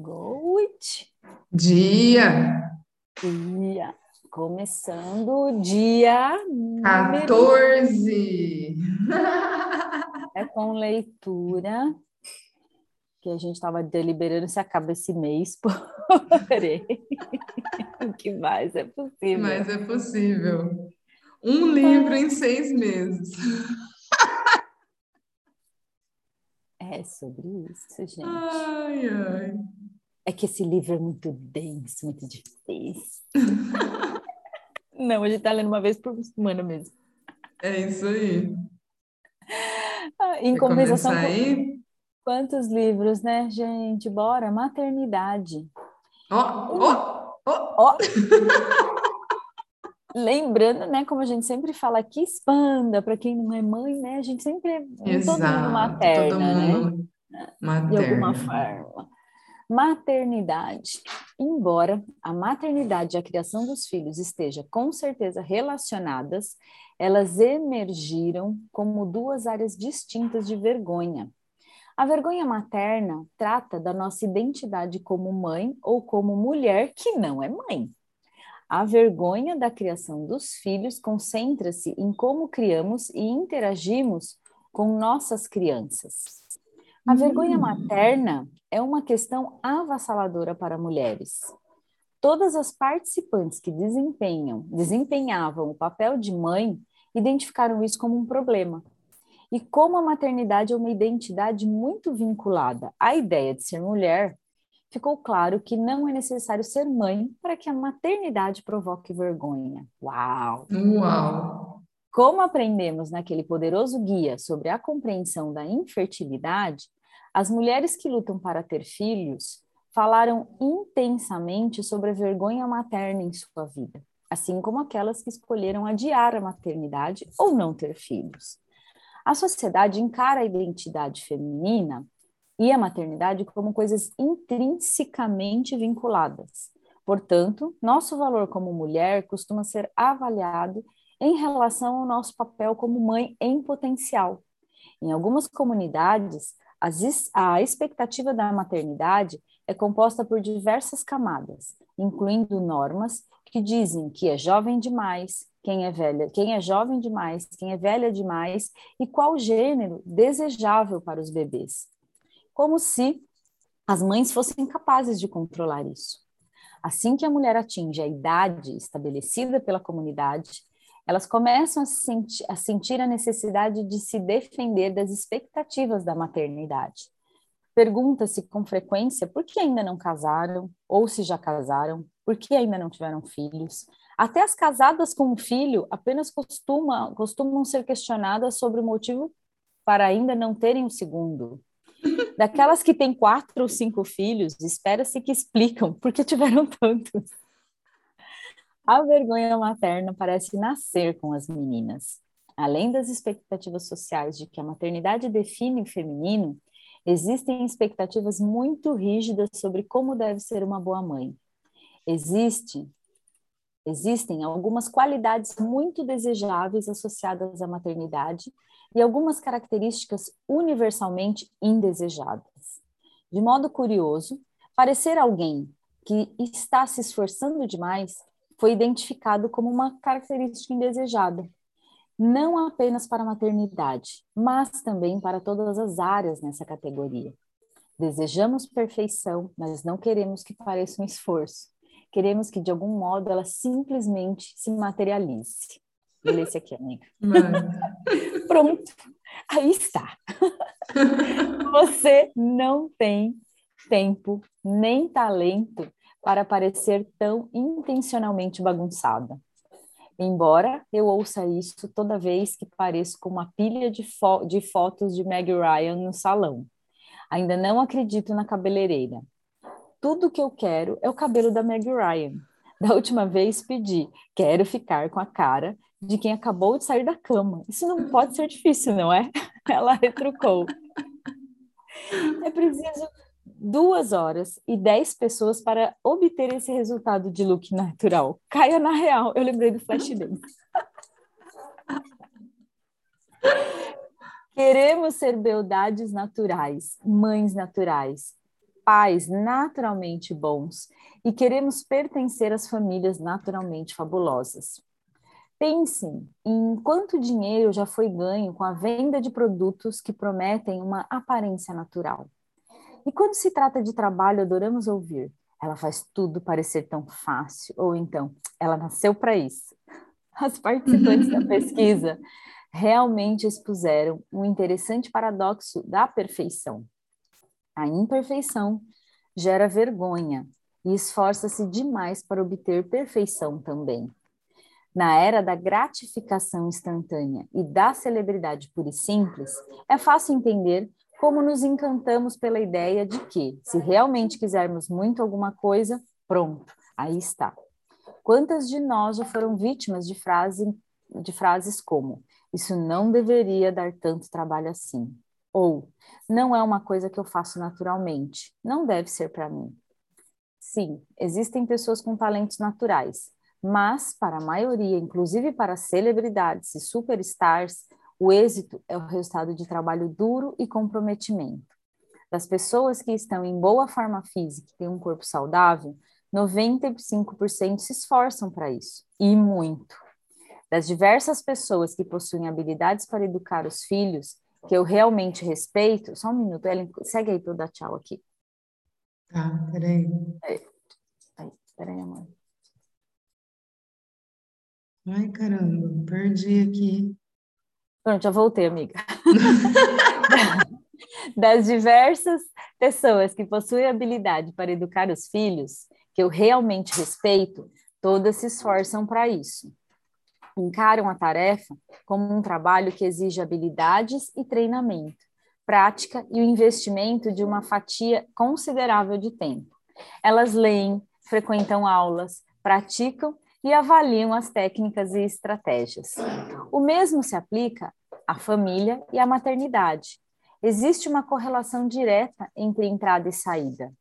Good. Dia. Dia. Começando o dia 14. É com leitura que a gente estava deliberando se acaba esse mês, porém, o que mais é possível? Mas é possível. Um livro em seis meses. É sobre isso, gente. Ai, ai. É que esse livro é muito denso, muito difícil. Não, a gente tá lendo uma vez por semana mesmo. É isso aí. Ah, Em Quer compensação, aí? quantos livros, né, gente? Bora, maternidade. Ó, ó, ó. Lembrando, né, como a gente sempre fala aqui, expanda para quem não é mãe, né? A gente sempre é todo mundo materna, Todo né? mundo De alguma forma. Maternidade. Embora a maternidade e a criação dos filhos esteja com certeza relacionadas, elas emergiram como duas áreas distintas de vergonha. A vergonha materna trata da nossa identidade como mãe ou como mulher que não é mãe. A vergonha da criação dos filhos concentra-se em como criamos e interagimos com nossas crianças. A vergonha Hum. materna é uma questão avassaladora para mulheres. Todas as participantes que desempenham, desempenhavam o papel de mãe identificaram isso como um problema. E como a maternidade é uma identidade muito vinculada à ideia de ser mulher, ficou claro que não é necessário ser mãe para que a maternidade provoque vergonha. Uau! Uau. Como aprendemos naquele poderoso guia sobre a compreensão da infertilidade, as mulheres que lutam para ter filhos falaram intensamente sobre a vergonha materna em sua vida, assim como aquelas que escolheram adiar a maternidade ou não ter filhos. A sociedade encara a identidade feminina e a maternidade como coisas intrinsecamente vinculadas. Portanto, nosso valor como mulher costuma ser avaliado em relação ao nosso papel como mãe em potencial. Em algumas comunidades, as a expectativa da maternidade é composta por diversas camadas, incluindo normas que dizem que é jovem demais, quem é velha, quem é jovem demais, quem é velha demais e qual gênero desejável para os bebês. Como se as mães fossem capazes de controlar isso. Assim que a mulher atinge a idade estabelecida pela comunidade, elas começam a, se senti- a sentir a necessidade de se defender das expectativas da maternidade. Pergunta-se com frequência por que ainda não casaram, ou se já casaram, por que ainda não tiveram filhos. Até as casadas com um filho apenas costuma, costumam ser questionadas sobre o motivo para ainda não terem o segundo. Daquelas que têm quatro ou cinco filhos, espera-se que explicam por que tiveram tantos. A vergonha materna parece nascer com as meninas. Além das expectativas sociais de que a maternidade define o feminino, existem expectativas muito rígidas sobre como deve ser uma boa mãe. Existe, existem algumas qualidades muito desejáveis associadas à maternidade e algumas características universalmente indesejadas. De modo curioso, parecer alguém que está se esforçando demais foi identificado como uma característica indesejada, não apenas para a maternidade, mas também para todas as áreas nessa categoria. Desejamos perfeição, mas não queremos que pareça um esforço. Queremos que, de algum modo, ela simplesmente se materialize. Ler esse aqui, amiga. Pronto, aí está. Você não tem tempo nem talento para parecer tão intencionalmente bagunçada. Embora eu ouça isso toda vez que pareço com uma pilha de, fo de fotos de Meg Ryan no salão. Ainda não acredito na cabeleireira. Tudo que eu quero é o cabelo da Meg Ryan. Da última vez pedi, quero ficar com a cara de quem acabou de sair da cama. Isso não pode ser difícil, não é? Ela retrucou. É preciso duas horas e dez pessoas para obter esse resultado de look natural. Caia na real. Eu lembrei do flash dance. Queremos ser beldades naturais, mães naturais. pais naturalmente bons e queremos pertencer às famílias naturalmente fabulosas. Pensem em quanto dinheiro já foi ganho com a venda de produtos que prometem uma aparência natural. E quando se trata de trabalho, adoramos ouvir: ela faz tudo parecer tão fácil, ou então, ela nasceu para isso. As participantes da pesquisa realmente expuseram um interessante paradoxo da perfeição. A imperfeição gera vergonha e esforça-se demais para obter perfeição também. Na era da gratificação instantânea e da celebridade pura e simples, é fácil entender como nos encantamos pela ideia de que, se realmente quisermos muito alguma coisa, pronto, aí está. Quantas de nós já foram vítimas de, frase, de frases como: Isso não deveria dar tanto trabalho assim? Ou não é uma coisa que eu faço naturalmente, não deve ser para mim. Sim, existem pessoas com talentos naturais, mas para a maioria, inclusive para celebridades e superstars, o êxito é o resultado de trabalho duro e comprometimento. Das pessoas que estão em boa forma física e têm um corpo saudável, 95% se esforçam para isso, e muito. Das diversas pessoas que possuem habilidades para educar os filhos, que eu realmente respeito, só um minuto, Ellen, segue aí para eu dar tchau aqui. Tá, peraí. Aí, peraí, amor. Ai, caramba, perdi aqui. Pronto, já voltei, amiga. das diversas pessoas que possuem habilidade para educar os filhos, que eu realmente respeito, todas se esforçam para isso. Encaram a tarefa como um trabalho que exige habilidades e treinamento, prática e o investimento de uma fatia considerável de tempo. Elas leem, frequentam aulas, praticam e avaliam as técnicas e estratégias. O mesmo se aplica à família e à maternidade. Existe uma correlação direta entre entrada e saída.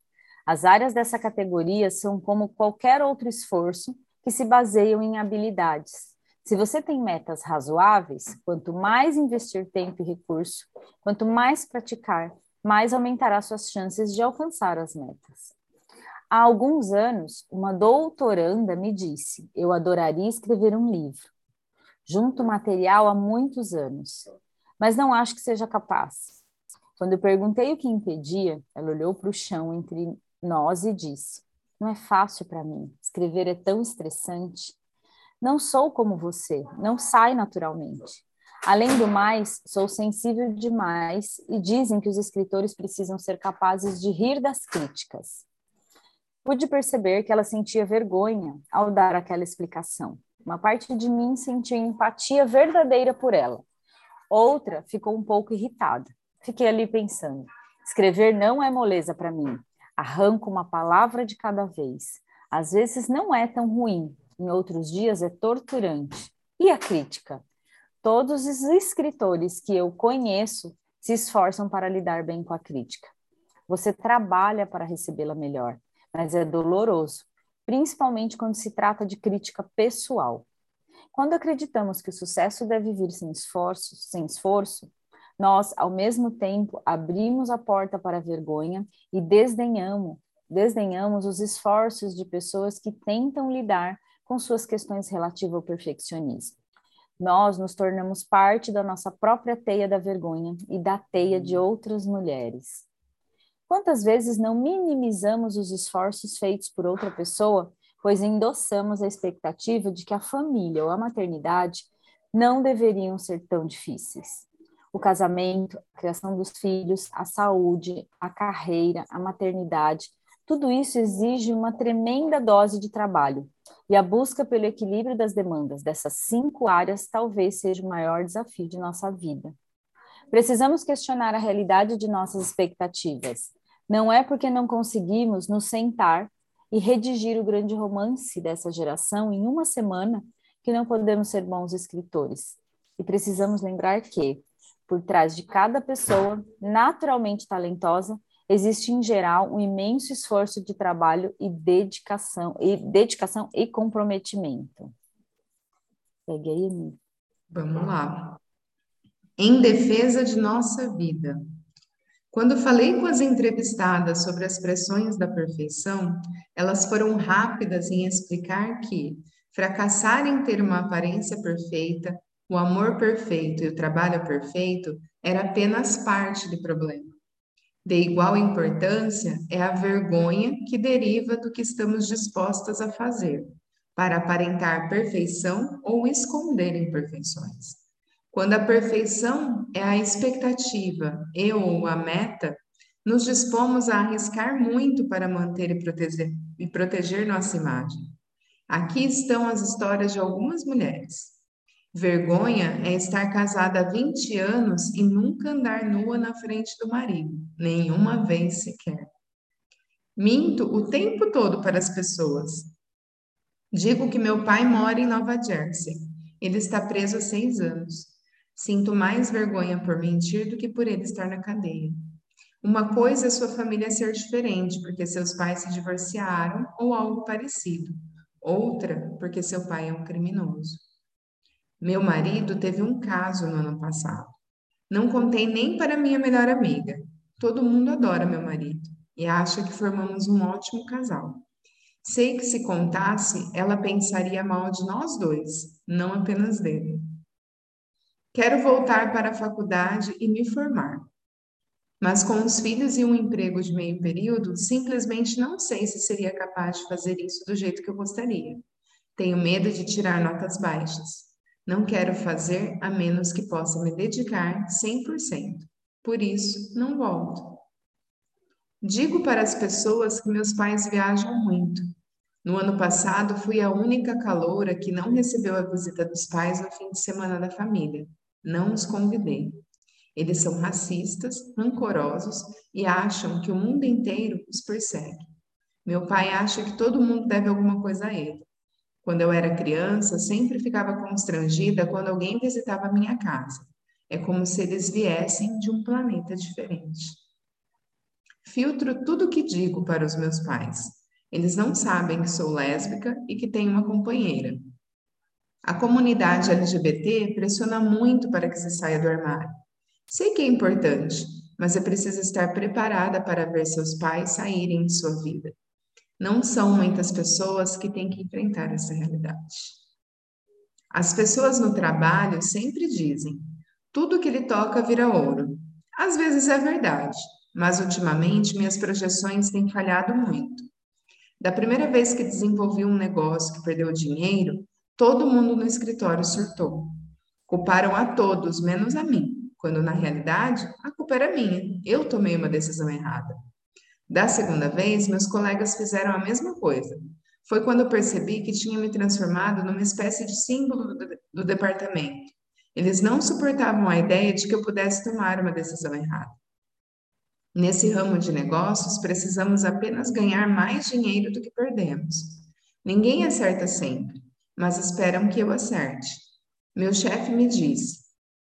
As áreas dessa categoria são como qualquer outro esforço que se baseiam em habilidades. Se você tem metas razoáveis, quanto mais investir tempo e recurso, quanto mais praticar, mais aumentará suas chances de alcançar as metas. Há alguns anos, uma doutoranda me disse: Eu adoraria escrever um livro. Junto material há muitos anos, mas não acho que seja capaz. Quando eu perguntei o que impedia, ela olhou para o chão entre nós e disse: Não é fácil para mim. Escrever é tão estressante. Não sou como você, não sai naturalmente. Além do mais, sou sensível demais e dizem que os escritores precisam ser capazes de rir das críticas. Pude perceber que ela sentia vergonha ao dar aquela explicação. Uma parte de mim sentia empatia verdadeira por ela. Outra ficou um pouco irritada. Fiquei ali pensando: escrever não é moleza para mim. Arranco uma palavra de cada vez. Às vezes não é tão ruim, em outros dias é torturante. E a crítica? Todos os escritores que eu conheço se esforçam para lidar bem com a crítica. Você trabalha para recebê-la melhor mas é doloroso, principalmente quando se trata de crítica pessoal. Quando acreditamos que o sucesso deve vir sem esforço, sem esforço, nós, ao mesmo tempo, abrimos a porta para a vergonha e desdenhamos, desdenhamos os esforços de pessoas que tentam lidar com suas questões relativas ao perfeccionismo. Nós nos tornamos parte da nossa própria teia da vergonha e da teia de outras mulheres. Quantas vezes não minimizamos os esforços feitos por outra pessoa, pois endossamos a expectativa de que a família ou a maternidade não deveriam ser tão difíceis? O casamento, a criação dos filhos, a saúde, a carreira, a maternidade, tudo isso exige uma tremenda dose de trabalho. E a busca pelo equilíbrio das demandas dessas cinco áreas talvez seja o maior desafio de nossa vida. Precisamos questionar a realidade de nossas expectativas. Não é porque não conseguimos nos sentar e redigir o grande romance dessa geração em uma semana que não podemos ser bons escritores. E precisamos lembrar que, por trás de cada pessoa naturalmente talentosa, existe em geral um imenso esforço de trabalho e dedicação e dedicação e comprometimento. Pegue aí. Vamos lá. Em defesa de nossa vida. Quando falei com as entrevistadas sobre as pressões da perfeição, elas foram rápidas em explicar que fracassar em ter uma aparência perfeita, o amor perfeito e o trabalho perfeito era apenas parte do problema. De igual importância é a vergonha que deriva do que estamos dispostas a fazer para aparentar perfeição ou esconder imperfeições. Quando a perfeição é a expectativa e ou a meta, nos dispomos a arriscar muito para manter e proteger, e proteger nossa imagem. Aqui estão as histórias de algumas mulheres. Vergonha é estar casada há 20 anos e nunca andar nua na frente do marido, nenhuma vez sequer. Minto o tempo todo para as pessoas. Digo que meu pai mora em Nova Jersey. Ele está preso há seis anos. Sinto mais vergonha por mentir do que por ele estar na cadeia. Uma coisa é sua família ser diferente, porque seus pais se divorciaram ou algo parecido. Outra, porque seu pai é um criminoso. Meu marido teve um caso no ano passado. Não contei nem para minha melhor amiga. Todo mundo adora meu marido e acha que formamos um ótimo casal. Sei que se contasse, ela pensaria mal de nós dois, não apenas dele. Quero voltar para a faculdade e me formar. Mas com os filhos e um emprego de meio período, simplesmente não sei se seria capaz de fazer isso do jeito que eu gostaria. Tenho medo de tirar notas baixas. Não quero fazer a menos que possa me dedicar 100%. Por isso, não volto. Digo para as pessoas que meus pais viajam muito. No ano passado, fui a única caloura que não recebeu a visita dos pais no fim de semana da família. Não os convidei. Eles são racistas, rancorosos e acham que o mundo inteiro os persegue. Meu pai acha que todo mundo deve alguma coisa a ele. Quando eu era criança, sempre ficava constrangida quando alguém visitava minha casa. É como se eles viessem de um planeta diferente. Filtro tudo o que digo para os meus pais. Eles não sabem que sou lésbica e que tenho uma companheira. A comunidade LGBT pressiona muito para que se saia do armário. Sei que é importante, mas é preciso estar preparada para ver seus pais saírem de sua vida. Não são muitas pessoas que têm que enfrentar essa realidade. As pessoas no trabalho sempre dizem: tudo que ele toca vira ouro. Às vezes é verdade, mas ultimamente minhas projeções têm falhado muito. Da primeira vez que desenvolvi um negócio que perdeu dinheiro, Todo mundo no escritório surtou. Culparam a todos, menos a mim, quando na realidade a culpa era minha. Eu tomei uma decisão errada. Da segunda vez, meus colegas fizeram a mesma coisa. Foi quando eu percebi que tinha me transformado numa espécie de símbolo do, do departamento. Eles não suportavam a ideia de que eu pudesse tomar uma decisão errada. Nesse ramo de negócios, precisamos apenas ganhar mais dinheiro do que perdemos. Ninguém acerta sempre mas esperam que eu acerte. Meu chefe me disse: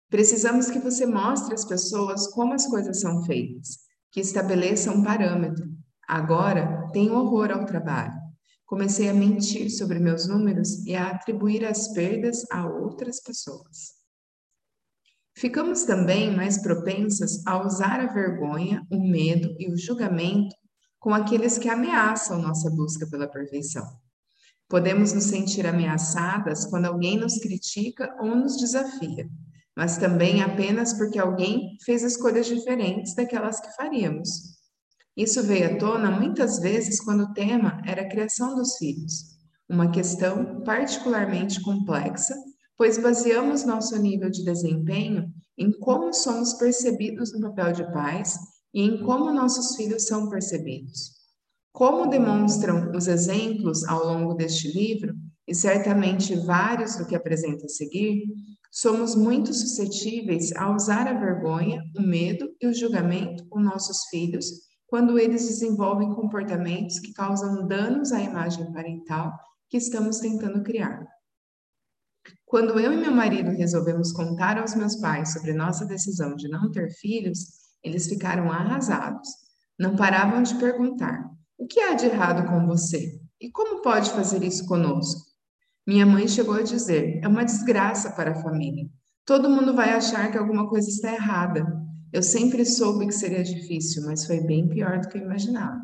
precisamos que você mostre às pessoas como as coisas são feitas, que estabeleça um parâmetro. Agora tenho horror ao trabalho. Comecei a mentir sobre meus números e a atribuir as perdas a outras pessoas. Ficamos também mais propensas a usar a vergonha, o medo e o julgamento com aqueles que ameaçam nossa busca pela perfeição. Podemos nos sentir ameaçadas quando alguém nos critica ou nos desafia, mas também apenas porque alguém fez escolhas diferentes daquelas que faríamos. Isso veio à tona muitas vezes quando o tema era a criação dos filhos, uma questão particularmente complexa, pois baseamos nosso nível de desempenho em como somos percebidos no papel de pais e em como nossos filhos são percebidos. Como demonstram os exemplos ao longo deste livro, e certamente vários do que apresenta a seguir, somos muito suscetíveis a usar a vergonha, o medo e o julgamento com nossos filhos quando eles desenvolvem comportamentos que causam danos à imagem parental que estamos tentando criar. Quando eu e meu marido resolvemos contar aos meus pais sobre nossa decisão de não ter filhos, eles ficaram arrasados. Não paravam de perguntar: o que há de errado com você? E como pode fazer isso conosco? Minha mãe chegou a dizer: é uma desgraça para a família. Todo mundo vai achar que alguma coisa está errada. Eu sempre soube que seria difícil, mas foi bem pior do que eu imaginava.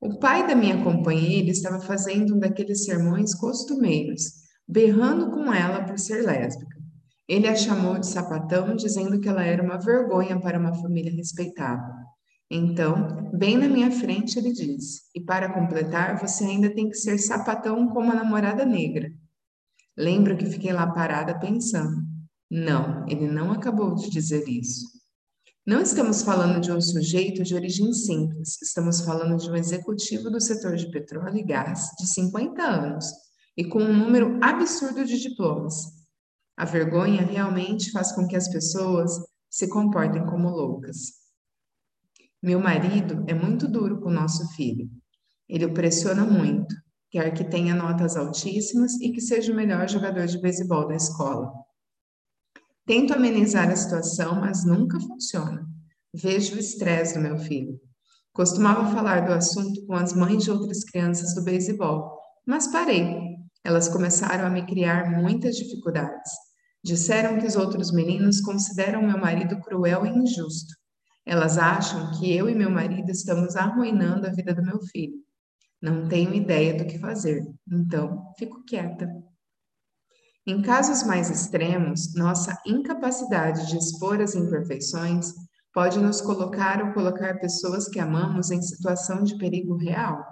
O pai da minha companheira estava fazendo um daqueles sermões costumeiros, berrando com ela por ser lésbica. Ele a chamou de sapatão, dizendo que ela era uma vergonha para uma família respeitável. Então, bem na minha frente, ele disse: E para completar, você ainda tem que ser sapatão como a namorada negra. Lembro que fiquei lá parada pensando. Não, ele não acabou de dizer isso. Não estamos falando de um sujeito de origem simples, estamos falando de um executivo do setor de petróleo e gás de 50 anos e com um número absurdo de diplomas. A vergonha realmente faz com que as pessoas se comportem como loucas. Meu marido é muito duro com o nosso filho. Ele o pressiona muito, quer que tenha notas altíssimas e que seja o melhor jogador de beisebol da escola. Tento amenizar a situação, mas nunca funciona. Vejo o estresse do meu filho. Costumava falar do assunto com as mães de outras crianças do beisebol, mas parei. Elas começaram a me criar muitas dificuldades. Disseram que os outros meninos consideram meu marido cruel e injusto. Elas acham que eu e meu marido estamos arruinando a vida do meu filho. Não tenho ideia do que fazer, então fico quieta. Em casos mais extremos, nossa incapacidade de expor as imperfeições pode nos colocar ou colocar pessoas que amamos em situação de perigo real.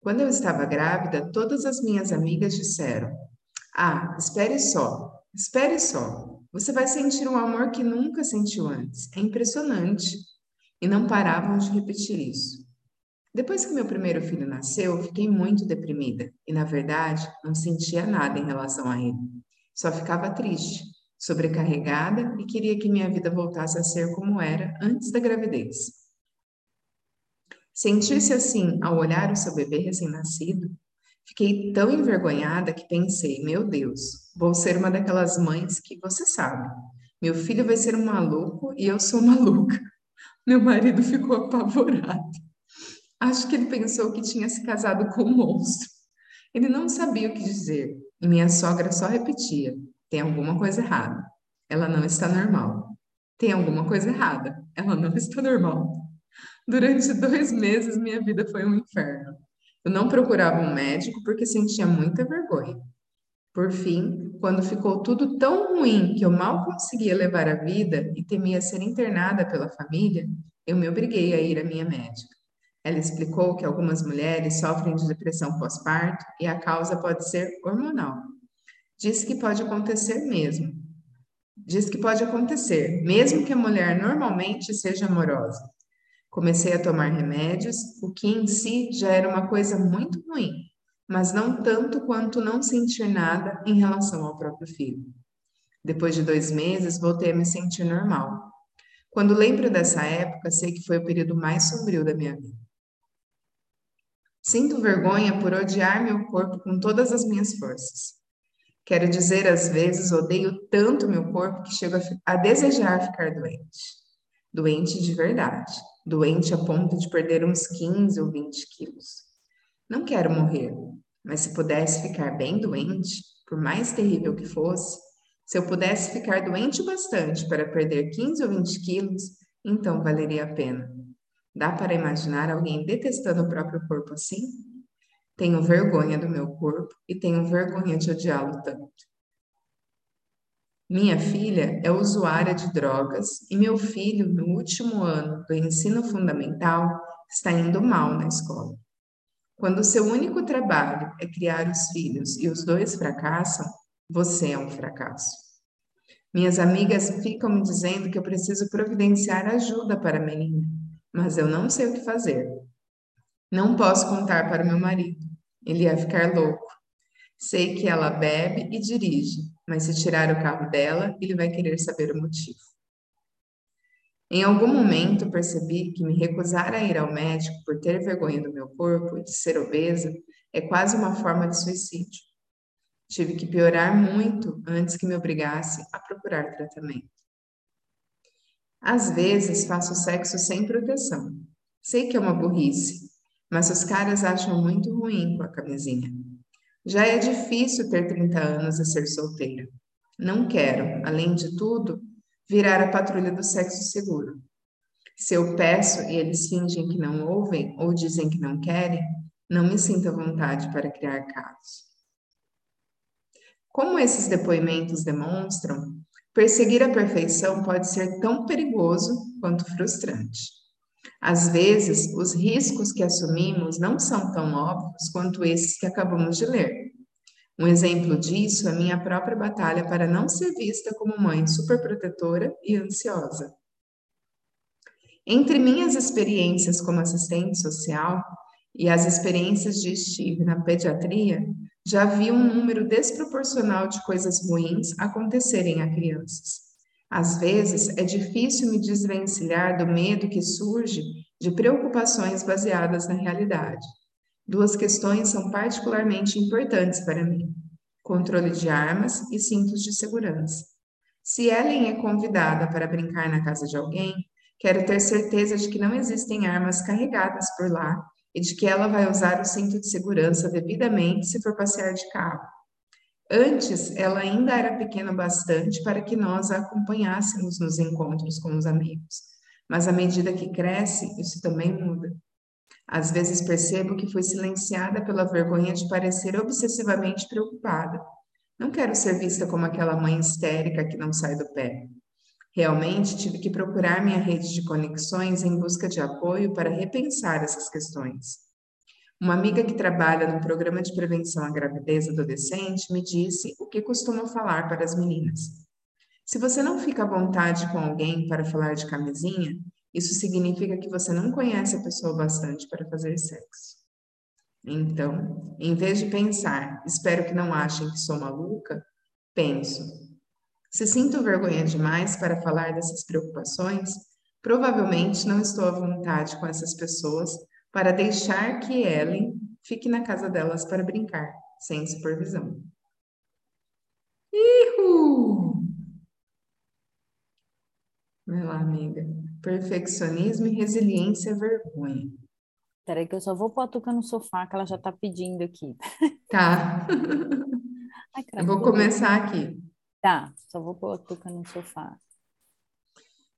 Quando eu estava grávida, todas as minhas amigas disseram: Ah, espere só, espere só. Você vai sentir um amor que nunca sentiu antes. É impressionante. E não paravam de repetir isso. Depois que meu primeiro filho nasceu, fiquei muito deprimida e, na verdade, não sentia nada em relação a ele. Só ficava triste, sobrecarregada e queria que minha vida voltasse a ser como era antes da gravidez. Sentir-se assim ao olhar o seu bebê recém-nascido, fiquei tão envergonhada que pensei: meu Deus, vou ser uma daquelas mães que você sabe. Meu filho vai ser um maluco e eu sou maluca. Meu marido ficou apavorado. Acho que ele pensou que tinha se casado com um monstro. Ele não sabia o que dizer, e minha sogra só repetia: tem alguma coisa errada. Ela não está normal. Tem alguma coisa errada. Ela não está normal. Durante dois meses, minha vida foi um inferno. Eu não procurava um médico porque sentia muita vergonha. Por fim, quando ficou tudo tão ruim que eu mal conseguia levar a vida e temia ser internada pela família, eu me obriguei a ir à minha médica. Ela explicou que algumas mulheres sofrem de depressão pós-parto e a causa pode ser hormonal. Diz que pode acontecer mesmo. Diz que pode acontecer, mesmo que a mulher normalmente seja amorosa. Comecei a tomar remédios, o que em si já era uma coisa muito ruim, mas não tanto quanto não sentir nada em relação ao próprio filho. Depois de dois meses, voltei a me sentir normal. Quando lembro dessa época, sei que foi o período mais sombrio da minha vida. Sinto vergonha por odiar meu corpo com todas as minhas forças. Quero dizer, às vezes, odeio tanto meu corpo que chego a, a desejar ficar doente. Doente de verdade. Doente a ponto de perder uns 15 ou 20 quilos. Não quero morrer, mas se pudesse ficar bem doente, por mais terrível que fosse, se eu pudesse ficar doente bastante para perder 15 ou 20 quilos, então valeria a pena. Dá para imaginar alguém detestando o próprio corpo assim? Tenho vergonha do meu corpo e tenho vergonha de odiá-lo tanto. Minha filha é usuária de drogas e meu filho, no último ano do ensino fundamental, está indo mal na escola. Quando seu único trabalho é criar os filhos e os dois fracassam, você é um fracasso. Minhas amigas ficam me dizendo que eu preciso providenciar ajuda para a menina mas eu não sei o que fazer. Não posso contar para meu marido, ele ia ficar louco. Sei que ela bebe e dirige, mas se tirar o carro dela, ele vai querer saber o motivo. Em algum momento percebi que me recusar a ir ao médico por ter vergonha do meu corpo e de ser obesa é quase uma forma de suicídio. Tive que piorar muito antes que me obrigasse a procurar tratamento. Às vezes faço sexo sem proteção. Sei que é uma burrice, mas os caras acham muito ruim com a camisinha. Já é difícil ter 30 anos e ser solteira. Não quero, além de tudo, virar a patrulha do sexo seguro. Se eu peço e eles fingem que não ouvem ou dizem que não querem, não me sinto à vontade para criar casos. Como esses depoimentos demonstram, perseguir a perfeição pode ser tão perigoso quanto frustrante. Às vezes, os riscos que assumimos não são tão óbvios quanto esses que acabamos de ler. Um exemplo disso é minha própria batalha para não ser vista como mãe superprotetora e ansiosa. Entre minhas experiências como assistente social e as experiências de Steve na pediatria, já vi um número desproporcional de coisas ruins acontecerem a crianças. Às vezes, é difícil me desvencilhar do medo que surge de preocupações baseadas na realidade. Duas questões são particularmente importantes para mim: controle de armas e cintos de segurança. Se Ellen é convidada para brincar na casa de alguém, Quero ter certeza de que não existem armas carregadas por lá e de que ela vai usar o cinto de segurança devidamente se for passear de carro. Antes, ela ainda era pequena bastante para que nós a acompanhássemos nos encontros com os amigos, mas à medida que cresce, isso também muda. Às vezes percebo que fui silenciada pela vergonha de parecer obsessivamente preocupada. Não quero ser vista como aquela mãe histérica que não sai do pé. Realmente tive que procurar minha rede de conexões em busca de apoio para repensar essas questões. Uma amiga que trabalha no programa de prevenção à gravidez adolescente me disse o que costuma falar para as meninas. Se você não fica à vontade com alguém para falar de camisinha, isso significa que você não conhece a pessoa bastante para fazer sexo. Então, em vez de pensar, espero que não achem que sou maluca, penso, se sinto vergonha demais para falar dessas preocupações, provavelmente não estou à vontade com essas pessoas para deixar que Ellen fique na casa delas para brincar, sem supervisão. Ihu! Vai lá, amiga. Perfeccionismo e resiliência é vergonha. Peraí que eu só vou pôr a Tuca no sofá que ela já tá pedindo aqui. Tá. Ai, eu vou começar aqui. Tá, só vou pôr a Tuca no sofá.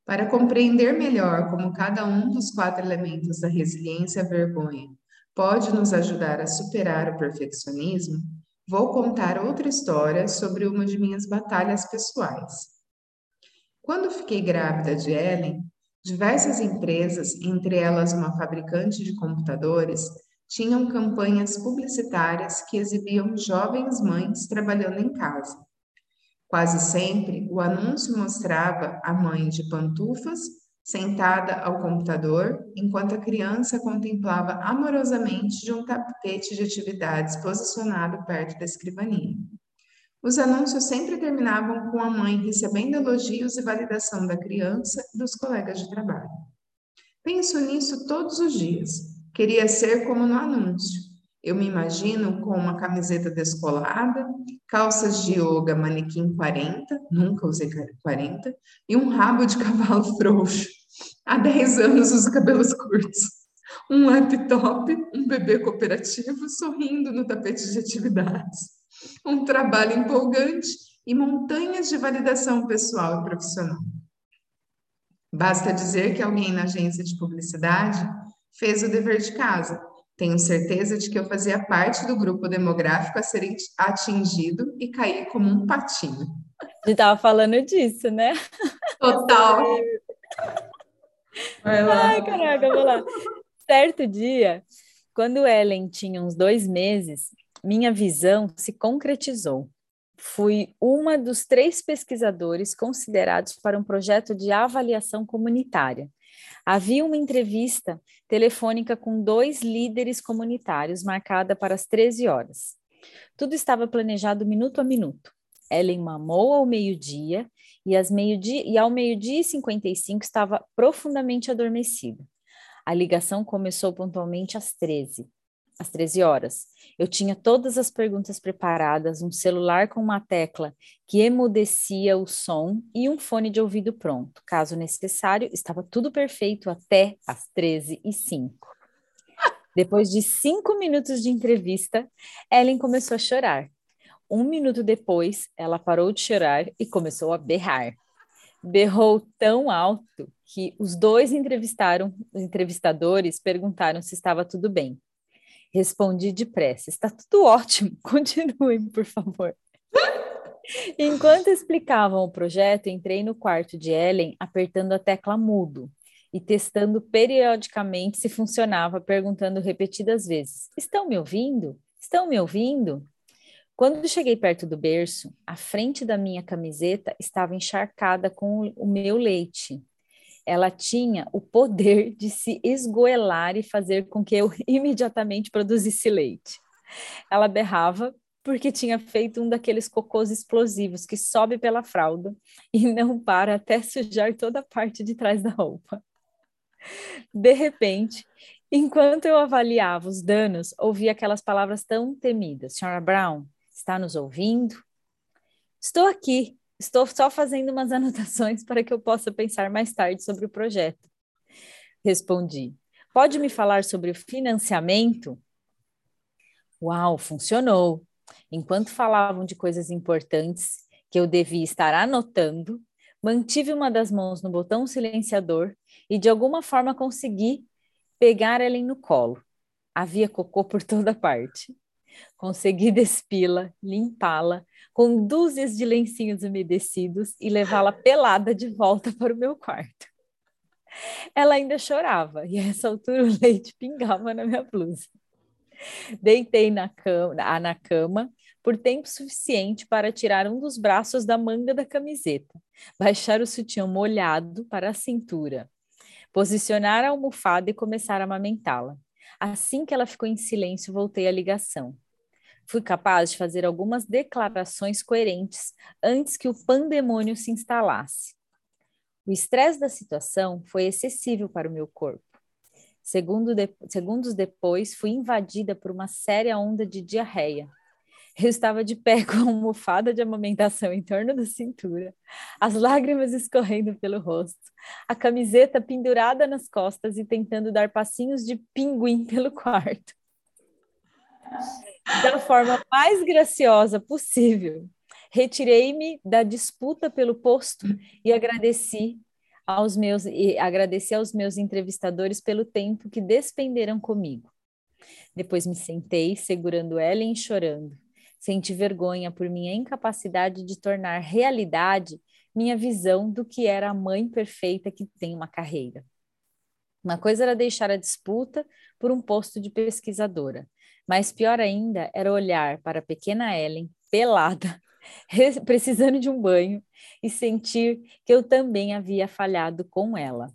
Para compreender melhor como cada um dos quatro elementos da resiliência à vergonha pode nos ajudar a superar o perfeccionismo, vou contar outra história sobre uma de minhas batalhas pessoais. Quando fiquei grávida de Ellen, diversas empresas, entre elas uma fabricante de computadores, tinham campanhas publicitárias que exibiam jovens mães trabalhando em casa. Quase sempre, o anúncio mostrava a mãe de pantufas, sentada ao computador, enquanto a criança contemplava amorosamente de um tapete de atividades posicionado perto da escrivaninha. Os anúncios sempre terminavam com a mãe recebendo elogios e validação da criança e dos colegas de trabalho. Penso nisso todos os dias. Queria ser como no anúncio. Eu me imagino com uma camiseta descolada, calças de yoga manequim 40, nunca usei 40, e um rabo de cavalo frouxo. Há 10 anos uso cabelos curtos. Um laptop, um bebê cooperativo sorrindo no tapete de atividades. Um trabalho empolgante e montanhas de validação pessoal e profissional. Basta dizer que alguém na agência de publicidade fez o dever de casa tenho certeza de que eu fazia parte do grupo demográfico a ser atingido e cair como um patinho. A gente estava falando disso, né? Total. Vai lá. Ai, caraca, vou lá. Certo dia, quando Ellen tinha uns dois meses, minha visão se concretizou. Fui uma dos três pesquisadores considerados para um projeto de avaliação comunitária. Havia uma entrevista telefônica com dois líderes comunitários marcada para as 13 horas. Tudo estava planejado minuto a minuto. Ellen mamou ao meio-dia e, meio e ao meio-dia e 55 estava profundamente adormecida. A ligação começou pontualmente às 13 às 13 horas. Eu tinha todas as perguntas preparadas, um celular com uma tecla que emudecia o som e um fone de ouvido pronto. Caso necessário, estava tudo perfeito até às 13 e 05 Depois de cinco minutos de entrevista, Ellen começou a chorar. Um minuto depois, ela parou de chorar e começou a berrar. Berrou tão alto que os dois entrevistaram, os entrevistadores perguntaram se estava tudo bem. Respondi depressa: está tudo ótimo, continuem, por favor. Enquanto explicavam o projeto, entrei no quarto de Ellen apertando a tecla mudo e testando periodicamente se funcionava, perguntando repetidas vezes: Estão me ouvindo? Estão me ouvindo? Quando cheguei perto do berço, a frente da minha camiseta estava encharcada com o meu leite. Ela tinha o poder de se esgoelar e fazer com que eu imediatamente produzisse leite. Ela berrava porque tinha feito um daqueles cocôs explosivos que sobe pela fralda e não para até sujar toda a parte de trás da roupa. De repente, enquanto eu avaliava os danos, ouvi aquelas palavras tão temidas. Senhora Brown, está nos ouvindo? Estou aqui. Estou só fazendo umas anotações para que eu possa pensar mais tarde sobre o projeto. Respondi. Pode me falar sobre o financiamento? Uau, funcionou. Enquanto falavam de coisas importantes que eu devia estar anotando, mantive uma das mãos no botão silenciador e de alguma forma consegui pegar Ellen no colo. Havia cocô por toda parte. Consegui despí-la, limpá-la, com dúzias de lencinhos umedecidos e levá-la pelada de volta para o meu quarto. Ela ainda chorava e a essa altura o leite pingava na minha blusa. Deitei na cama, na cama por tempo suficiente para tirar um dos braços da manga da camiseta, baixar o sutiã molhado para a cintura, posicionar a almofada e começar a amamentá-la. Assim que ela ficou em silêncio, voltei à ligação. Fui capaz de fazer algumas declarações coerentes antes que o pandemônio se instalasse. O estresse da situação foi excessivo para o meu corpo. Segundo de, segundos depois, fui invadida por uma séria onda de diarreia. Eu estava de pé com a almofada de amamentação em torno da cintura, as lágrimas escorrendo pelo rosto, a camiseta pendurada nas costas e tentando dar passinhos de pinguim pelo quarto. Da forma mais graciosa possível, retirei-me da disputa pelo posto e agradeci aos meus e agradecer aos meus entrevistadores pelo tempo que despenderam comigo. Depois me sentei, segurando Ellen e chorando. Senti vergonha por minha incapacidade de tornar realidade minha visão do que era a mãe perfeita que tem uma carreira. Uma coisa era deixar a disputa por um posto de pesquisadora, mas pior ainda era olhar para a pequena Ellen, pelada, precisando de um banho e sentir que eu também havia falhado com ela.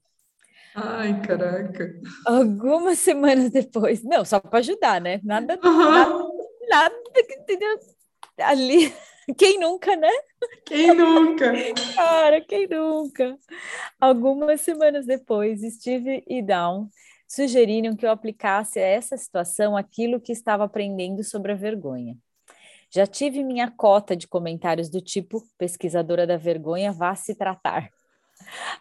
Ai, caraca. Algumas semanas depois, não, só para ajudar, né? Nada, uhum. nada, nada, entendeu? Ali, quem nunca, né? Quem nunca? Cara, quem nunca? Algumas semanas depois, Steve e Down sugeriram que eu aplicasse a essa situação aquilo que estava aprendendo sobre a vergonha. Já tive minha cota de comentários do tipo pesquisadora da vergonha vá se tratar.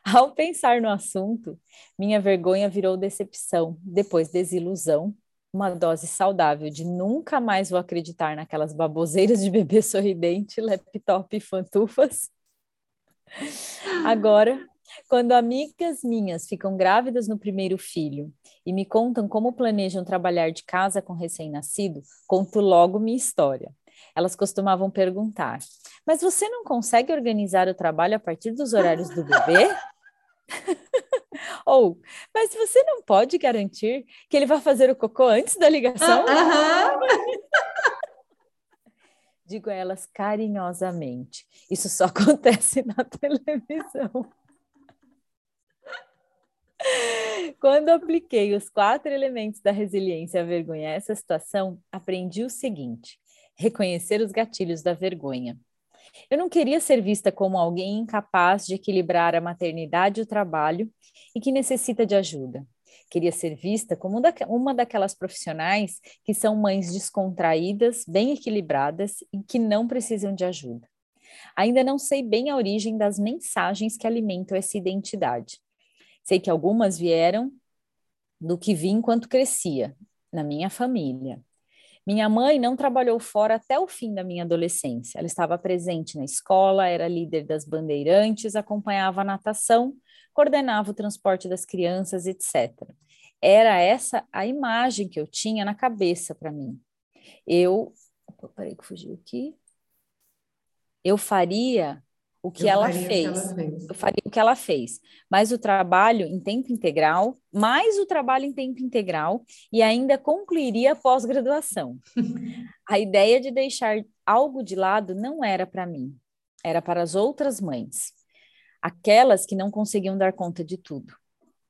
Ao pensar no assunto, minha vergonha virou decepção, depois desilusão, uma dose saudável de nunca mais vou acreditar naquelas baboseiras de bebê sorridente, laptop e fantufas. Agora, quando amigas minhas ficam grávidas no primeiro filho e me contam como planejam trabalhar de casa com recém-nascido, conto logo minha história elas costumavam perguntar: Mas você não consegue organizar o trabalho a partir dos horários do bebê? Ou, mas você não pode garantir que ele vai fazer o cocô antes da ligação? Digo a elas carinhosamente: Isso só acontece na televisão. Quando apliquei os quatro elementos da resiliência à vergonha a essa situação, aprendi o seguinte: reconhecer os gatilhos da vergonha. Eu não queria ser vista como alguém incapaz de equilibrar a maternidade e o trabalho e que necessita de ajuda. Queria ser vista como uma daquelas profissionais que são mães descontraídas, bem equilibradas e que não precisam de ajuda. Ainda não sei bem a origem das mensagens que alimentam essa identidade. Sei que algumas vieram do que vi enquanto crescia, na minha família. Minha mãe não trabalhou fora até o fim da minha adolescência. Ela estava presente na escola, era líder das bandeirantes, acompanhava a natação, coordenava o transporte das crianças, etc. Era essa a imagem que eu tinha na cabeça para mim. Eu. Opa, peraí que fugiu aqui. Eu faria o que, ela fez. que ela fez. Eu faria o que ela fez. Mas o trabalho em tempo integral, mais o trabalho em tempo integral, e ainda concluiria a pós-graduação. a ideia de deixar algo de lado não era para mim, era para as outras mães, aquelas que não conseguiam dar conta de tudo.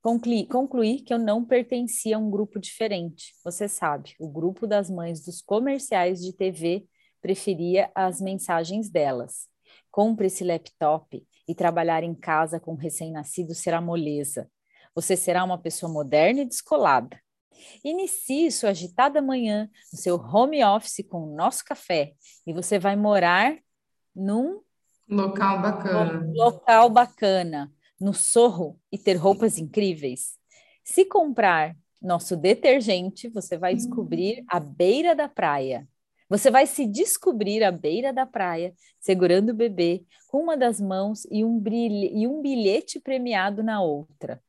Concluí, concluí que eu não pertencia a um grupo diferente. Você sabe, o grupo das mães dos comerciais de TV preferia as mensagens delas Compre esse laptop e trabalhar em casa com recém-nascido será moleza. Você será uma pessoa moderna e descolada. Inicie sua agitada manhã no seu home office com o nosso café e você vai morar num local bacana. Local bacana, no sorro e ter roupas incríveis. Se comprar nosso detergente, você vai descobrir a beira da praia. Você vai se descobrir à beira da praia, segurando o bebê com uma das mãos e um, brilhe, e um bilhete premiado na outra.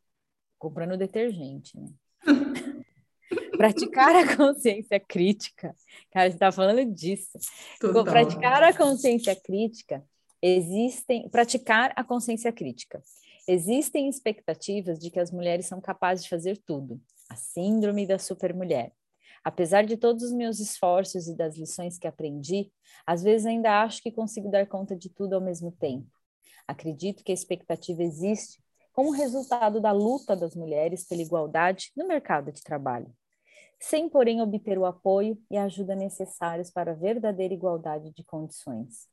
Comprando detergente, né? praticar a consciência crítica. Cara, gente está falando disso. Total. Praticar a consciência crítica existem. Praticar a consciência crítica. Existem expectativas de que as mulheres são capazes de fazer tudo. A síndrome da supermulher. Apesar de todos os meus esforços e das lições que aprendi, às vezes ainda acho que consigo dar conta de tudo ao mesmo tempo. Acredito que a expectativa existe como resultado da luta das mulheres pela igualdade no mercado de trabalho, sem, porém, obter o apoio e a ajuda necessários para a verdadeira igualdade de condições.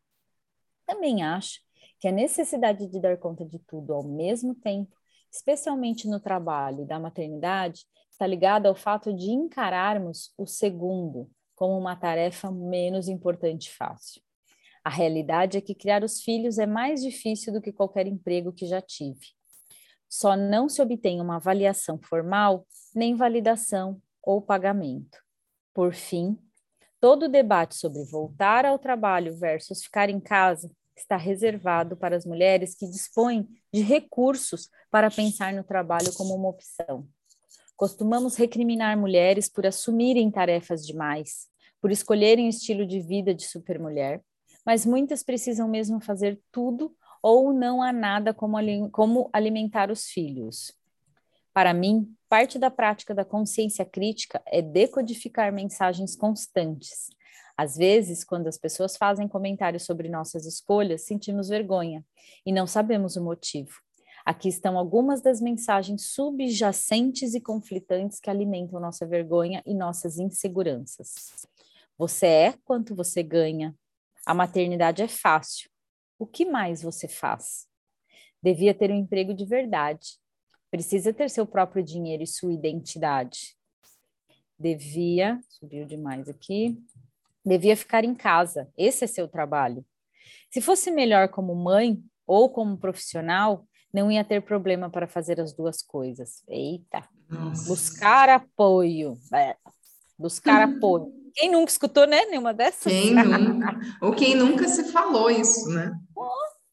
Também acho que a necessidade de dar conta de tudo ao mesmo tempo, especialmente no trabalho e da maternidade, está ligada ao fato de encararmos o segundo como uma tarefa menos importante e fácil. A realidade é que criar os filhos é mais difícil do que qualquer emprego que já tive. Só não se obtém uma avaliação formal, nem validação ou pagamento. Por fim, todo o debate sobre voltar ao trabalho versus ficar em casa está reservado para as mulheres que dispõem de recursos para pensar no trabalho como uma opção. Costumamos recriminar mulheres por assumirem tarefas demais, por escolherem o estilo de vida de supermulher, mas muitas precisam mesmo fazer tudo ou não há nada como, alimentar os filhos. Para mim, parte da prática da consciência crítica é decodificar mensagens constantes. Às vezes, quando as pessoas fazem comentários sobre nossas escolhas, sentimos vergonha e não sabemos o motivo. Aqui estão algumas das mensagens subjacentes e conflitantes que alimentam nossa vergonha e nossas inseguranças. Você é quanto você ganha. A maternidade é fácil. O que mais você faz? Devia ter um emprego de verdade. Precisa ter seu próprio dinheiro e sua identidade. Devia, subiu demais aqui. Devia ficar em casa. Esse é seu trabalho. Se fosse melhor como mãe ou como profissional, não ia ter problema para fazer as duas coisas. Eita! Nossa. Buscar apoio. É. Buscar apoio. Quem nunca escutou, né? Nenhuma dessas? Quem nunca? Ou quem nunca se falou isso, né?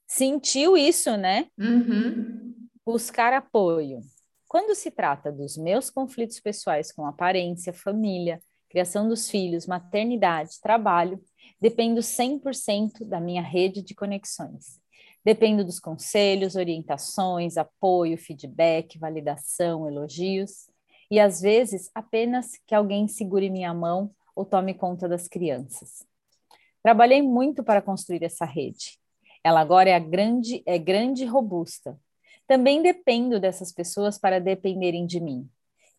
Sentiu isso, né? Uhum. Buscar apoio. Quando se trata dos meus conflitos pessoais com aparência, família, criação dos filhos, maternidade, trabalho, dependo 100% da minha rede de conexões. Dependo dos conselhos, orientações, apoio, feedback, validação, elogios e às vezes apenas que alguém segure minha mão ou tome conta das crianças. Trabalhei muito para construir essa rede. Ela agora é grande, é grande e robusta. Também dependo dessas pessoas para dependerem de mim.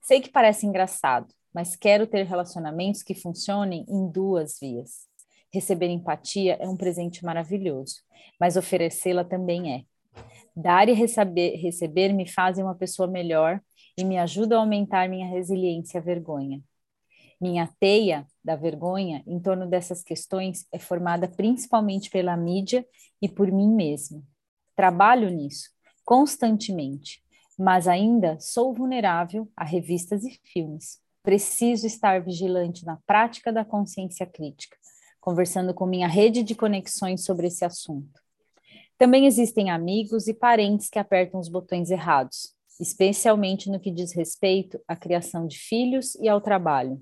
Sei que parece engraçado, mas quero ter relacionamentos que funcionem em duas vias. Receber empatia é um presente maravilhoso, mas oferecê-la também é. Dar e receber, receber me fazem uma pessoa melhor e me ajudam a aumentar minha resiliência à vergonha. Minha teia da vergonha em torno dessas questões é formada principalmente pela mídia e por mim mesmo. Trabalho nisso constantemente, mas ainda sou vulnerável a revistas e filmes preciso estar vigilante na prática da consciência crítica, conversando com minha rede de conexões sobre esse assunto. Também existem amigos e parentes que apertam os botões errados, especialmente no que diz respeito à criação de filhos e ao trabalho.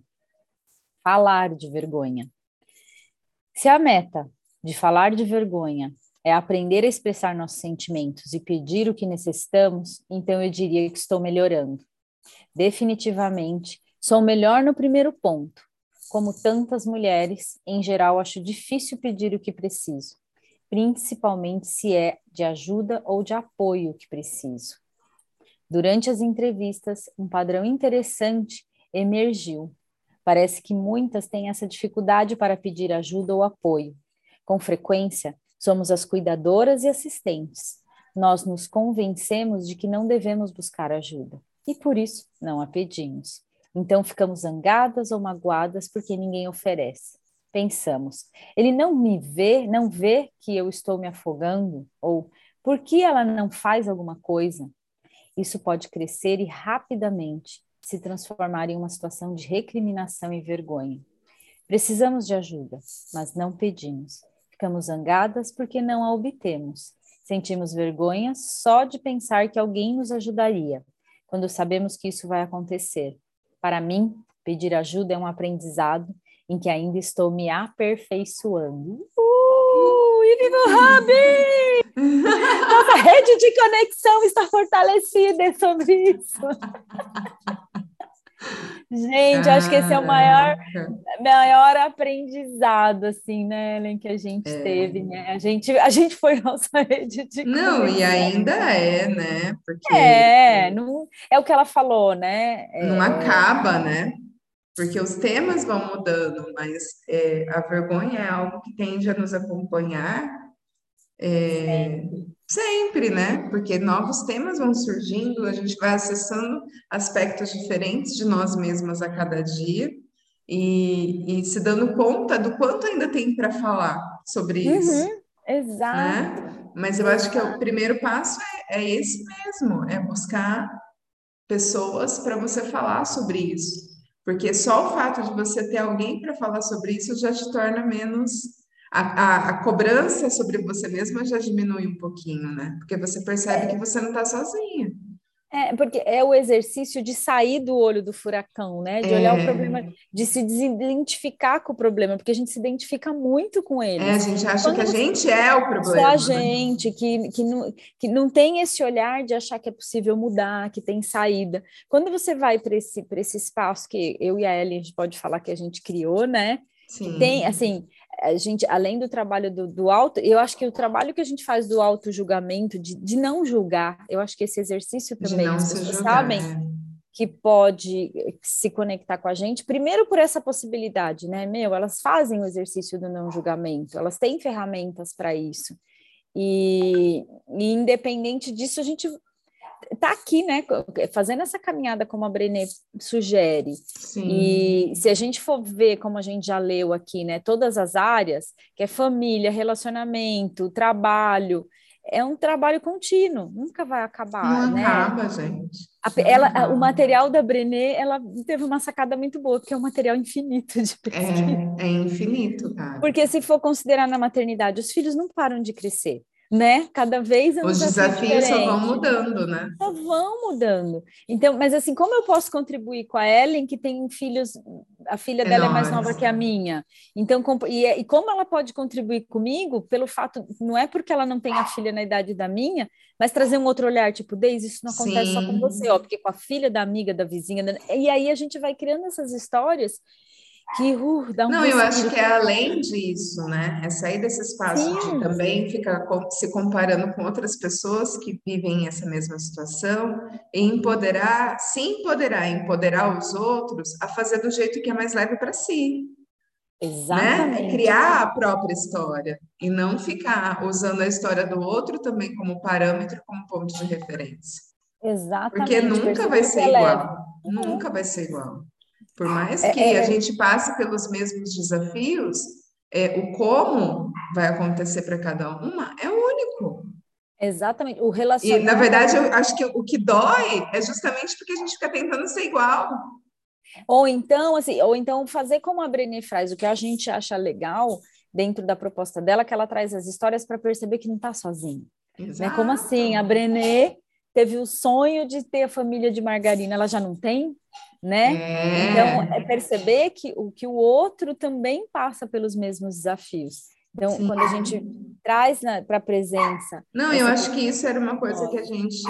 Falar de vergonha. Se a meta de falar de vergonha é aprender a expressar nossos sentimentos e pedir o que necessitamos, então eu diria que estou melhorando. Definitivamente, sou melhor no primeiro ponto. Como tantas mulheres, em geral, acho difícil pedir o que preciso, principalmente se é de ajuda ou de apoio que preciso. Durante as entrevistas, um padrão interessante emergiu. Parece que muitas têm essa dificuldade para pedir ajuda ou apoio. Com frequência, somos as cuidadoras e assistentes. Nós nos convencemos de que não devemos buscar ajuda e por isso não a pedimos. Então ficamos zangadas ou magoadas porque ninguém oferece. Pensamos, ele não me vê, não vê que eu estou me afogando? Ou por que ela não faz alguma coisa? isso pode crescer e rapidamente se transformar em uma situação de recriminação e vergonha. Precisamos de ajuda, mas não pedimos. Ficamos zangadas porque não a obtemos. Sentimos vergonha só de pensar que alguém nos ajudaria, quando sabemos que isso vai acontecer. Para mim, pedir ajuda é um aprendizado em que ainda estou me aperfeiçoando. Uh, Ivigo Rabi! Nossa rede de conexão está fortalecida sobre isso. Gente, acho que esse é o maior, maior aprendizado, assim, né, Ellen, que a gente é. teve, né? A gente, a gente foi nossa rede de Não, e ainda é, né? Porque é, não, é o que ela falou, né? Não é, acaba, né? Porque os temas vão mudando, mas é, a vergonha é algo que tende a nos acompanhar é, sempre, né? Porque novos temas vão surgindo, a gente vai acessando aspectos diferentes de nós mesmas a cada dia e, e se dando conta do quanto ainda tem para falar sobre uhum, isso. Exato. Né? Mas eu acho que o primeiro passo é, é esse mesmo, é buscar pessoas para você falar sobre isso. Porque só o fato de você ter alguém para falar sobre isso já te torna menos a, a, a, cobrança sobre você mesma já diminui um pouquinho, né? Porque você percebe é. que você não está sozinha. É, porque é o exercício de sair do olho do furacão, né? De olhar o é. problema, de se identificar com o problema, porque a gente se identifica muito com ele. É, a gente acha Quando que a gente é o problema. Só a né? gente, que, que, não, que não tem esse olhar de achar que é possível mudar, que tem saída. Quando você vai para esse, esse espaço que eu e a Ellen, a gente pode falar que a gente criou, né? Sim. Que tem, assim, a gente, além do trabalho do, do auto, eu acho que o trabalho que a gente faz do auto-julgamento, de, de não julgar, eu acho que esse exercício também, as pessoas sabem é. que pode se conectar com a gente, primeiro por essa possibilidade, né? Meu, elas fazem o exercício do não julgamento, elas têm ferramentas para isso. E, e, independente disso, a gente tá aqui, né, fazendo essa caminhada como a Brené sugere. Sim. E se a gente for ver, como a gente já leu aqui, né, todas as áreas, que é família, relacionamento, trabalho, é um trabalho contínuo, nunca vai acabar, não né? acaba, gente. A, ela, o material da Brené, ela teve uma sacada muito boa, porque é um material infinito de pesquisa. É, é infinito, cara. Porque se for considerar na maternidade, os filhos não param de crescer né? Cada vez os desafios só vão mudando, né? Só vão mudando. Então, mas assim, como eu posso contribuir com a Ellen que tem filhos, a filha é dela é mais nova que a minha. Então, e, e como ela pode contribuir comigo pelo fato, não é porque ela não tem a filha na idade da minha, mas trazer um outro olhar, tipo, Deise, isso não acontece Sim. só com você, ó, porque com a filha da amiga, da vizinha, e aí a gente vai criando essas histórias que uh, dá um Não, eu acho que é além disso, né? É sair desse espaço Sim. de também ficar se comparando com outras pessoas que vivem essa mesma situação e empoderar, se empoderar, empoderar os outros a fazer do jeito que é mais leve para si. Exatamente. Né? Criar a própria história e não ficar usando a história do outro também como parâmetro, como ponto de referência. Exatamente. Porque nunca vai ser igual. Nunca vai ser igual. Por mais é, que é, é, a gente passe pelos mesmos desafios, é, o como vai acontecer para cada uma é único. Exatamente. O relacionamento. E, na verdade, eu acho que o que dói é justamente porque a gente fica tentando ser igual. Ou então, assim, ou então fazer como a Brené faz, o que a gente acha legal dentro da proposta dela, que ela traz as histórias para perceber que não está sozinho. Né? Como assim? A Brené teve o sonho de ter a família de margarina, ela já não tem, né? É. Então, é perceber que o, que o outro também passa pelos mesmos desafios. Então, Sim. quando a gente traz para a presença. Não, eu acho que isso era uma coisa que a gente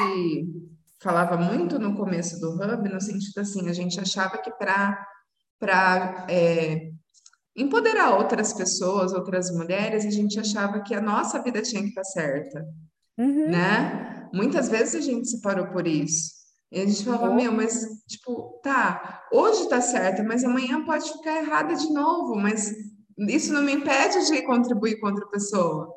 falava muito no começo do Hub, no sentido assim, a gente achava que para é, empoderar outras pessoas, outras mulheres, a gente achava que a nossa vida tinha que estar certa, uhum. né? Muitas vezes a gente se parou por isso. E a gente falava, uhum. meu, mas, tipo, tá, hoje tá certa, mas amanhã pode ficar errada de novo, mas isso não me impede de contribuir com outra pessoa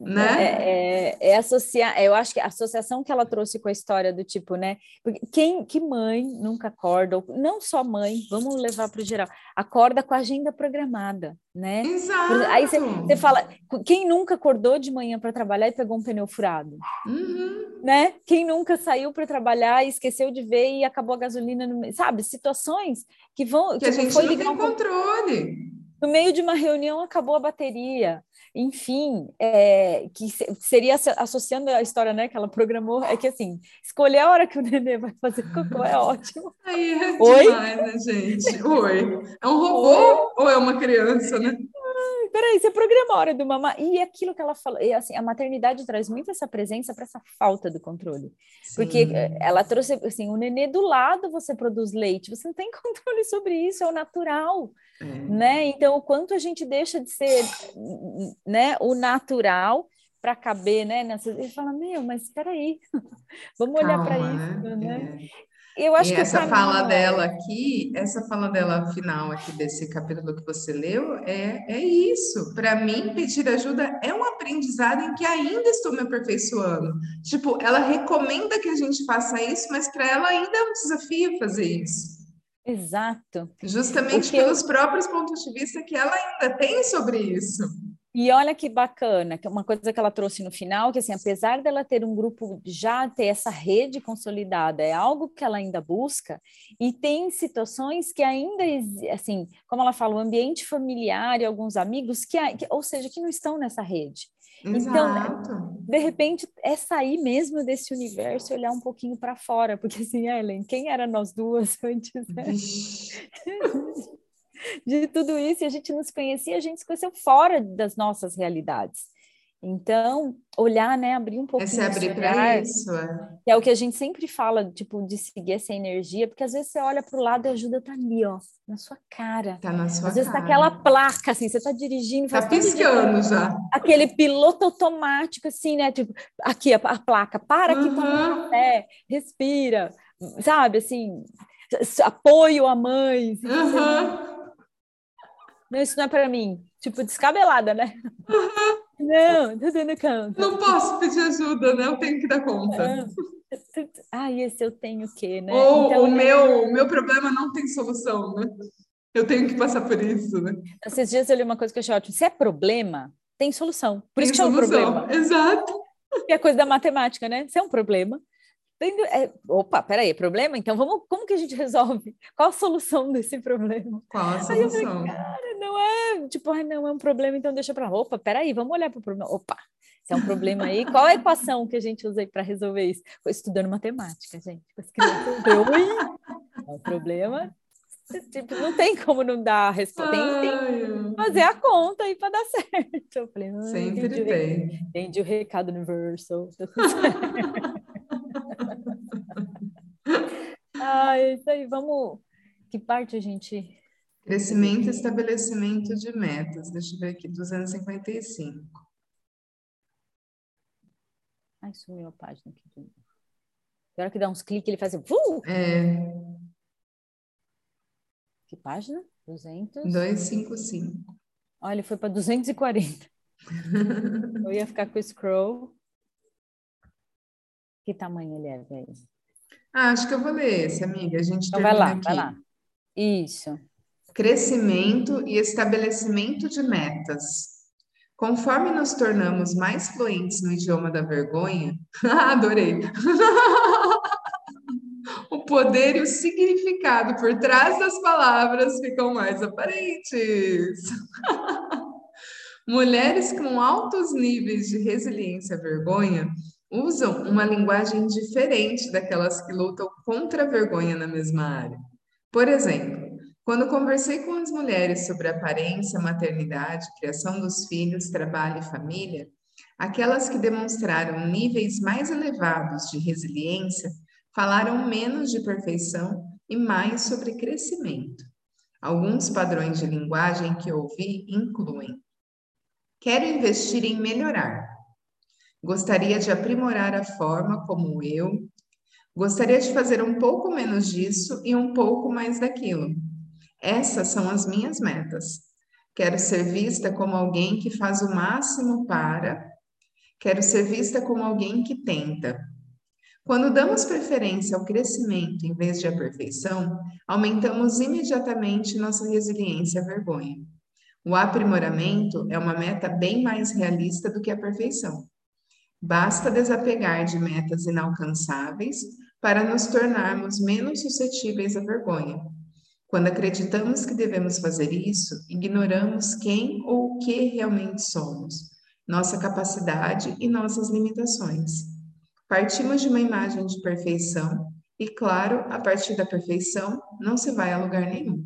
né? É, é, é, associar, eu acho que a associação que ela trouxe com a história do tipo, né? Porque quem, que mãe nunca acorda, ou não só mãe, vamos levar para o geral, acorda com a agenda programada, né? Exato. Aí você fala, quem nunca acordou de manhã para trabalhar e pegou um pneu furado? Uhum. Né? Quem nunca saiu para trabalhar e esqueceu de ver e acabou a gasolina, no... sabe? Situações que vão. Que tipo, a gente foi não tem controle. No meio de uma reunião acabou a bateria enfim, é, que seria associando a história né, que ela programou, é que assim, escolher a hora que o nenê vai fazer cocô é ótimo. Aí é Oi? demais, né, gente? Oi. É um robô Oi? ou é uma criança, né? peraí, você programa a hora do mamar. E aquilo que ela falou, e assim, a maternidade traz muito essa presença para essa falta do controle. Sim. Porque eh, ela trouxe, assim, o nenê do lado você produz leite, você não tem controle sobre isso, é o natural. É. Né? Então, o quanto a gente deixa de ser né, o natural para caber, né? Nessa... Ele fala, meu, mas espera aí, vamos Calma, olhar para isso, né? né? É. Eu acho e que essa fala dela aqui, essa fala dela final aqui desse capítulo que você leu, é, é isso. Para mim, pedir ajuda é um aprendizado em que ainda estou me aperfeiçoando. Tipo, ela recomenda que a gente faça isso, mas para ela ainda é um desafio fazer isso. Exato. Justamente Porque... pelos próprios pontos de vista que ela ainda tem sobre isso. E olha que bacana, que é uma coisa que ela trouxe no final, que assim, apesar dela ter um grupo, já ter essa rede consolidada, é algo que ela ainda busca, e tem situações que ainda, assim, como ela fala, o ambiente familiar e alguns amigos, que, que ou seja, que não estão nessa rede. Então, Exato. Então, de repente, é sair mesmo desse universo e olhar um pouquinho para fora, porque assim, Ellen, quem era nós duas antes? Né? de tudo isso, e a gente não se conhecia, a gente se conheceu fora das nossas realidades. Então, olhar, né, abrir um pouco. É se abrir para isso. É. Que é o que a gente sempre fala, tipo, de seguir essa energia, porque às vezes você olha para o lado e a ajuda tá ali, ó, na sua cara. Tá na sua Às vezes tá aquela placa, assim, você tá dirigindo. Tá piscando já. Aquele piloto automático, assim, né, tipo, aqui a, a placa, para uhum. toma café, respira, sabe, assim, apoio à mãe. Assim, uhum. Não, isso não é para mim. Tipo, descabelada, né? Uhum. Não, tô dando conta. Não posso pedir ajuda, né? Eu tenho que dar conta. Ah, esse eu tenho o quê, né? Ou então, o é meu, o meu problema não tem solução, né? Eu tenho que passar por isso, né? Esses dias eu li uma coisa que eu achei ótimo. Se é problema, tem solução. Por tem isso que solução. é um problema. Exato. E a coisa da matemática, né? Se é um problema, é, opa, peraí, problema? Então vamos, como que a gente resolve? Qual a solução desse problema? Qual a solução? Falei, cara, não é tipo, não é um problema, então deixa para opa, peraí, vamos olhar para o problema. Opa, se é um problema aí, qual a equação que a gente usa aí para resolver isso? Foi estudando matemática, gente. As crianças, é o problema. Tipo, não tem como não dar a resposta. Tem, tem que fazer a conta aí para dar certo. Eu falei, Sempre entendi tem. O, entendi o recado universal. ah, é isso aí. Vamos. Que parte a gente. Crescimento e estabelecimento de metas. Deixa eu ver aqui, 255. Ai, sumiu a página aqui. Na hora que dá uns cliques, ele faz. Uh! É. Que página? 200? 255. Olha, ele foi para 240. eu ia ficar com o scroll. Que tamanho ele é, velho? Ah, acho que eu vou ler esse, amiga. A gente então vai lá, aqui. vai lá. Isso. Crescimento e estabelecimento de metas. Conforme nos tornamos mais fluentes no idioma da vergonha, adorei. o poder e o significado por trás das palavras ficam mais aparentes. Mulheres com altos níveis de resiliência à vergonha usam uma linguagem diferente daquelas que lutam contra a vergonha na mesma área. Por exemplo, quando conversei com as mulheres sobre aparência, maternidade, criação dos filhos, trabalho e família, aquelas que demonstraram níveis mais elevados de resiliência falaram menos de perfeição e mais sobre crescimento. Alguns padrões de linguagem que ouvi incluem: Quero investir em melhorar. Gostaria de aprimorar a forma como eu. Gostaria de fazer um pouco menos disso e um pouco mais daquilo. Essas são as minhas metas. Quero ser vista como alguém que faz o máximo para. Quero ser vista como alguém que tenta. Quando damos preferência ao crescimento em vez de à perfeição, aumentamos imediatamente nossa resiliência à vergonha. O aprimoramento é uma meta bem mais realista do que a perfeição. Basta desapegar de metas inalcançáveis para nos tornarmos menos suscetíveis à vergonha. Quando acreditamos que devemos fazer isso, ignoramos quem ou o que realmente somos, nossa capacidade e nossas limitações. Partimos de uma imagem de perfeição e, claro, a partir da perfeição não se vai a lugar nenhum.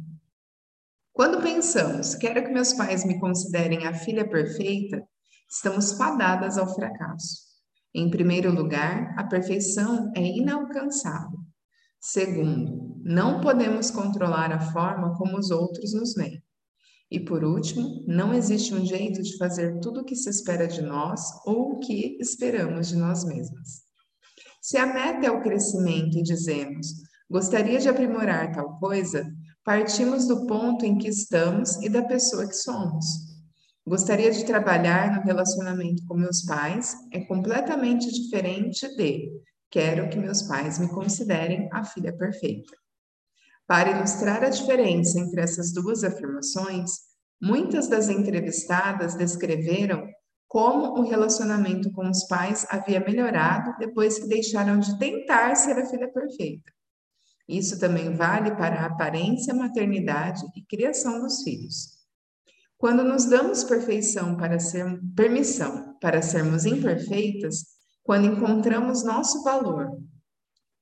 Quando pensamos, quero que meus pais me considerem a filha perfeita, estamos fadadas ao fracasso. Em primeiro lugar, a perfeição é inalcançável. Segundo, não podemos controlar a forma como os outros nos veem. E por último, não existe um jeito de fazer tudo o que se espera de nós ou o que esperamos de nós mesmas. Se a meta é o crescimento e dizemos, gostaria de aprimorar tal coisa, partimos do ponto em que estamos e da pessoa que somos. Gostaria de trabalhar no relacionamento com meus pais é completamente diferente de quero que meus pais me considerem a filha perfeita. Para ilustrar a diferença entre essas duas afirmações, muitas das entrevistadas descreveram como o relacionamento com os pais havia melhorado depois que deixaram de tentar ser a filha perfeita. Isso também vale para a aparência, maternidade e criação dos filhos. Quando nos damos perfeição para ser permissão para sermos imperfeitas, quando encontramos nosso valor,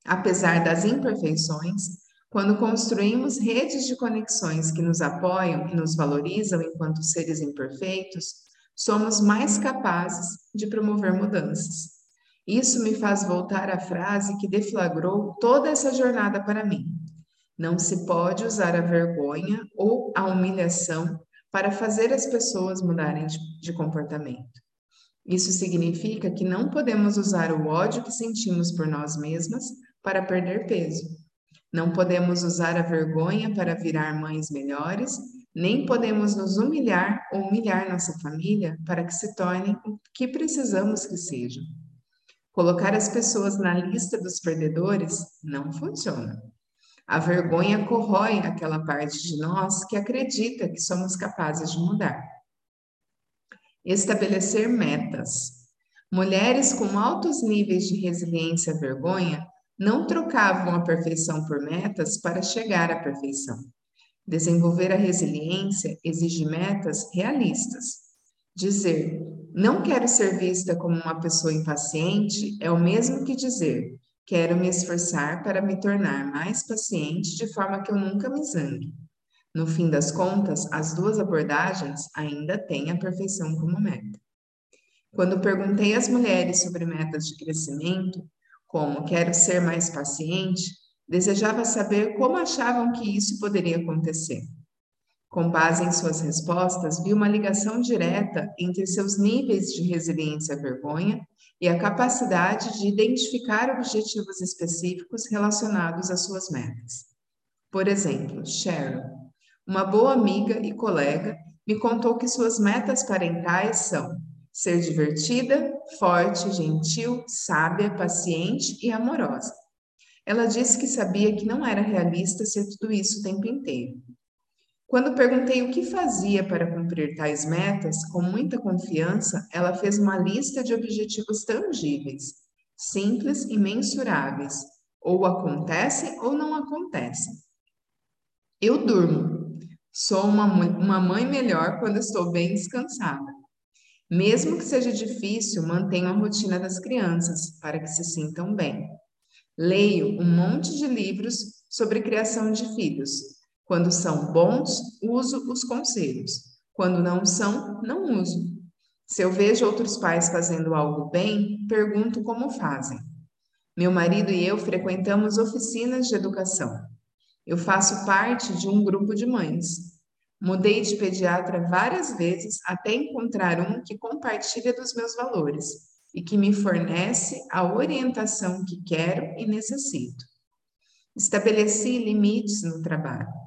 apesar das imperfeições, quando construímos redes de conexões que nos apoiam e nos valorizam enquanto seres imperfeitos, somos mais capazes de promover mudanças. Isso me faz voltar à frase que deflagrou toda essa jornada para mim. Não se pode usar a vergonha ou a humilhação para fazer as pessoas mudarem de, comportamento. Isso significa que não podemos usar o ódio que sentimos por nós mesmas para perder peso. Não podemos usar a vergonha para virar mães melhores nem podemos nos humilhar ou humilhar nossa família para que se tornem o que precisamos que sejam. Colocar as pessoas na lista dos perdedores não funciona. A vergonha corrói aquela parte de nós que acredita que somos capazes de mudar. Estabelecer metas. Mulheres com altos níveis de resiliência à vergonha não trocavam a perfeição por metas para chegar à perfeição. Desenvolver a resiliência exige metas realistas. Dizer, não quero ser vista como uma pessoa impaciente é o mesmo que dizer, quero me esforçar para me tornar mais paciente de forma que eu nunca me zangue. No fim das contas, as duas abordagens ainda têm a perfeição como meta. Quando perguntei às mulheres sobre metas de crescimento, como quero ser mais paciente, Desejava saber como achavam que isso poderia acontecer. Com base em suas respostas, vi uma ligação direta entre seus níveis de resiliência à vergonha e a capacidade de identificar objetivos específicos relacionados às suas metas. Por exemplo, Sharon, uma boa amiga e colega, me contou que suas metas parentais são ser divertida, forte, gentil, sábia, paciente e amorosa. Ela disse que sabia que não era realista ser tudo isso o tempo inteiro. Quando perguntei o que fazia para cumprir tais metas, com muita confiança, ela fez uma lista de objetivos tangíveis, simples e mensuráveis, Ou acontecem ou não acontecem. Eu durmo. Sou uma, uma mãe melhor quando estou bem descansada. Mesmo que seja difícil, mantenho a rotina das crianças para que se sintam bem. Leio um monte de livros sobre criação de filhos. Quando são bons, uso os conselhos. Quando não são, não uso. Se eu vejo outros pais fazendo algo bem, pergunto como fazem. Meu marido e eu frequentamos oficinas de educação. Eu faço parte de um grupo de mães. Mudei de pediatra várias vezes até encontrar um que compartilha dos meus valores e que me fornece a orientação que quero e necessito. Estabeleci limites no trabalho.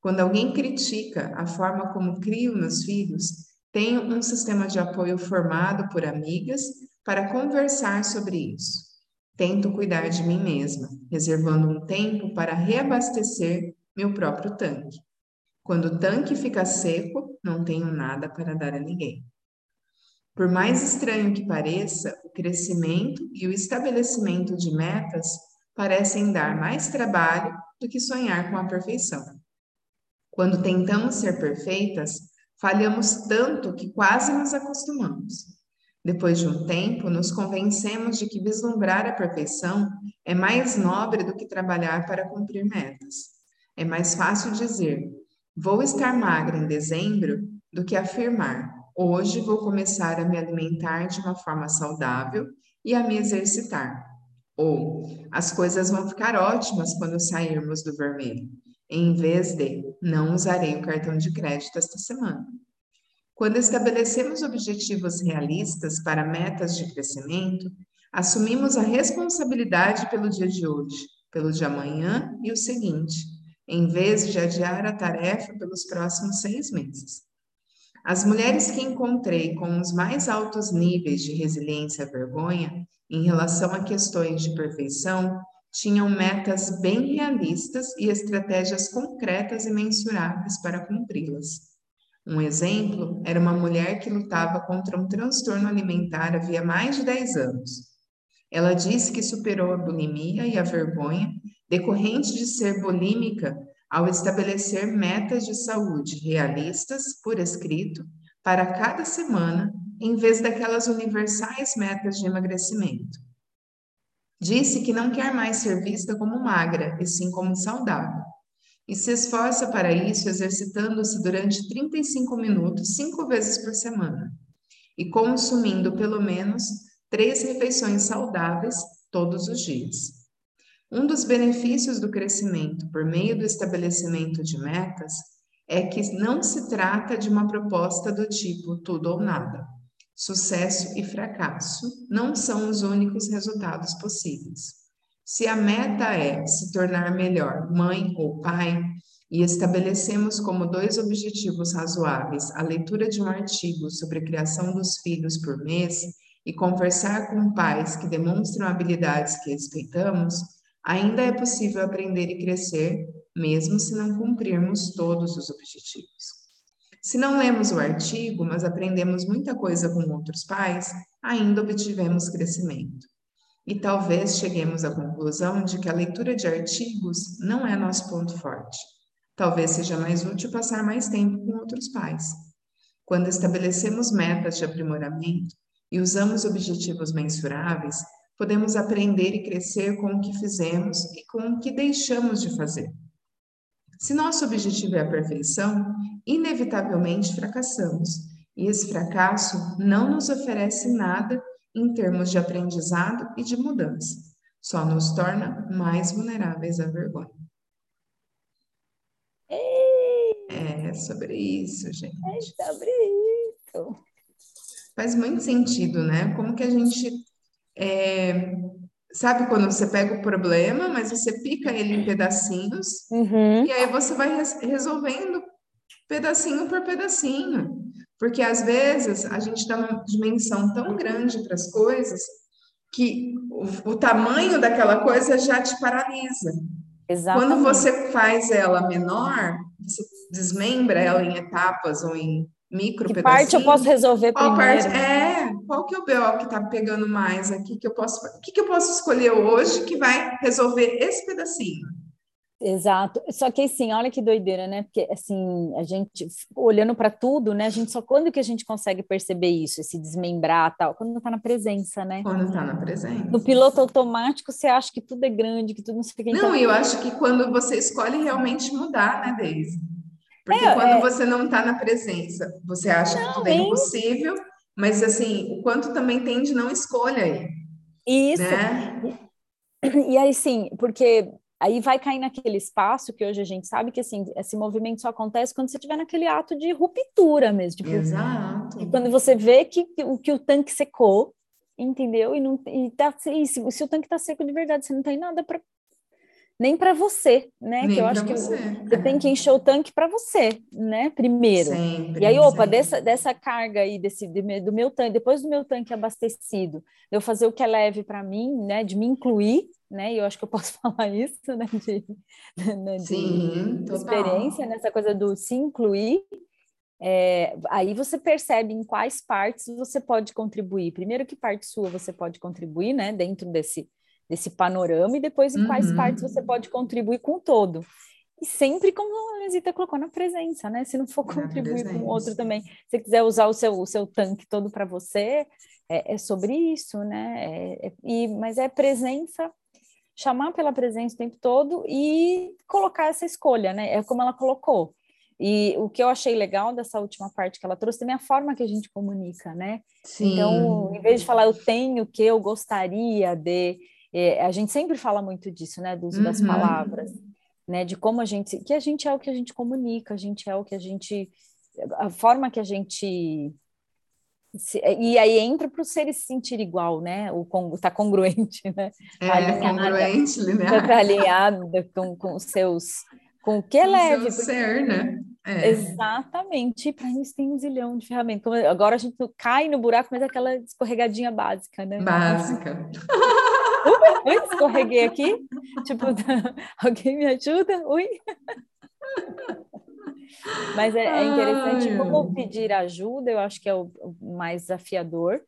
Quando alguém critica a forma como crio meus filhos, tenho um sistema de apoio formado por amigas para conversar sobre isso. Tento cuidar de mim mesma, reservando um tempo para reabastecer meu próprio tanque. Quando o tanque fica seco, não tenho nada para dar a ninguém. Por mais estranho que pareça, o crescimento e o estabelecimento de metas parecem dar mais trabalho do que sonhar com a perfeição. Quando tentamos ser perfeitas, falhamos tanto que quase nos acostumamos. Depois de um tempo, nos convencemos de que vislumbrar a perfeição é mais nobre do que trabalhar para cumprir metas. É mais fácil dizer, Vou estar magra em dezembro do que afirmar: hoje vou começar a me alimentar de uma forma saudável e a me exercitar. Ou as coisas vão ficar ótimas quando sairmos do vermelho, em vez de não usarei o cartão de crédito esta semana. Quando estabelecemos objetivos realistas para metas de crescimento, assumimos a responsabilidade pelo dia de hoje, pelo de amanhã e o seguinte em vez de adiar a tarefa pelos próximos seis meses. As mulheres que encontrei com os mais altos níveis de resiliência à vergonha em relação a questões de perfeição tinham metas bem realistas e estratégias concretas e mensuráveis para cumpri-las. Um exemplo era uma mulher que lutava contra um transtorno alimentar havia mais de 10 anos. Ela disse que superou a bulimia e a vergonha decorrente de ser bulímica ao estabelecer metas de saúde realistas por escrito para cada semana, em vez daquelas universais metas de emagrecimento. Disse que não quer mais ser vista como magra, e sim como saudável. E se esforça para isso exercitando-se durante 35 minutos, cinco vezes por semana, e consumindo pelo menos três refeições saudáveis todos os dias. Um dos benefícios do crescimento por meio do estabelecimento de metas é que não se trata de uma proposta do tipo tudo ou nada. Sucesso e fracasso não são os únicos resultados possíveis. Se a meta é se tornar melhor mãe ou pai, e estabelecemos como dois objetivos razoáveis a leitura de um artigo sobre a criação dos filhos por mês e conversar com pais que demonstram habilidades que respeitamos, ainda é possível aprender e crescer, mesmo se não cumprirmos todos os objetivos. Se não lemos o artigo, mas aprendemos muita coisa com outros pais, ainda obtivemos crescimento. E talvez cheguemos à conclusão de que a leitura de artigos não é nosso ponto forte. Talvez seja mais útil passar mais tempo com outros pais. Quando estabelecemos metas de aprimoramento e usamos objetivos mensuráveis, podemos aprender e crescer com o que fizemos e com o que deixamos de fazer. Se nosso objetivo é a perfeição, inevitavelmente fracassamos, e esse fracasso não nos oferece nada em termos de aprendizado e de mudança, só nos torna mais vulneráveis à vergonha. É sobre isso, gente. É sobre isso. Faz muito sentido, né? Como que a gente é, sabe quando você pega o problema, mas você pica ele em pedacinhos, uhum. e aí você vai resolvendo pedacinho por pedacinho. Porque às vezes a gente dá uma dimensão tão grande para as coisas que o, o, tamanho daquela coisa já te paralisa. Exatamente. Quando você faz ela menor, você desmembra ela em etapas ou em micro que parte eu posso resolver qual primeiro? Parte, é, qual que é o BO que tá pegando mais aqui que eu posso, o que que eu posso escolher hoje que vai resolver esse pedacinho? Exato. Só que assim, olha que doideira, né? Porque assim, a gente olhando para tudo, né? A gente só quando que a gente consegue perceber isso, esse desmembrar tal, quando está na presença, né? Quando está na presença. No piloto automático, você acha que tudo é grande, que tudo não sei o que. Não, então... eu acho que quando você escolhe realmente mudar, né, Deise? Porque é, quando é... você não está na presença, você acha não, que tudo é impossível, mas assim, o quanto também tem de não escolha aí. Isso. Né? E aí, sim, porque Aí vai cair naquele espaço que hoje a gente sabe que assim, esse movimento só acontece quando você estiver naquele ato de ruptura mesmo. Tipo, Exato. E quando você vê que, que, que o tanque secou, entendeu? E, não, e, tá, e se, se, o tanque está seco de verdade, você não tem nada para nem para você, né? Nem que eu acho que você, você tem que encher o tanque para você, né? Primeiro. Sempre, e aí, opa, sempre. dessa, dessa carga aí, desse, do meu tanque, depois do meu tanque abastecido, eu fazer o que é leve para mim, né? De me incluir, né? E eu acho que eu posso falar isso, né? De, né? de Sim, experiência, nessa né? coisa do se incluir. É, aí você percebe em quais partes você pode contribuir. Primeiro, que parte sua você pode contribuir, né? Dentro desse desse panorama e depois em quais Uhum. partes você pode contribuir com o todo. E sempre como a Anisita colocou na presença, né? Se não for contribuir com o outro também, se você quiser usar o seu, o seu tanque todo para você, é, é sobre isso, né? É- é- e, mas é presença, chamar pela presença o tempo todo e colocar essa escolha, né? É como ela colocou. E o que eu achei legal dessa última parte que ela trouxe também é a forma que a gente comunica, né? Sim. Então, em vez de falar eu tenho que, eu gostaria de, é, a gente sempre fala muito disso, né, do uso das Uhum. palavras, né, de como a gente, que a gente é o que a gente comunica, a gente é o que a gente, a forma que a gente se- e aí entra para o ser se sentir igual, né? O con- tá congruente, né? é alinhada. congruente, Tá linear. alinhada com, com os seus, com o que é com o leve. seu porque- ser, né? É. Exatamente, para isso tem um zilhão de ferramentas. Agora a gente cai no buraco, mas é aquela escorregadinha básica, né? Básica. Ui, escorreguei aqui. Tipo, alguém me ajuda? Ui. Mas é, é interessante Ai, como pedir ajuda, eu acho que é o, o mais desafiador,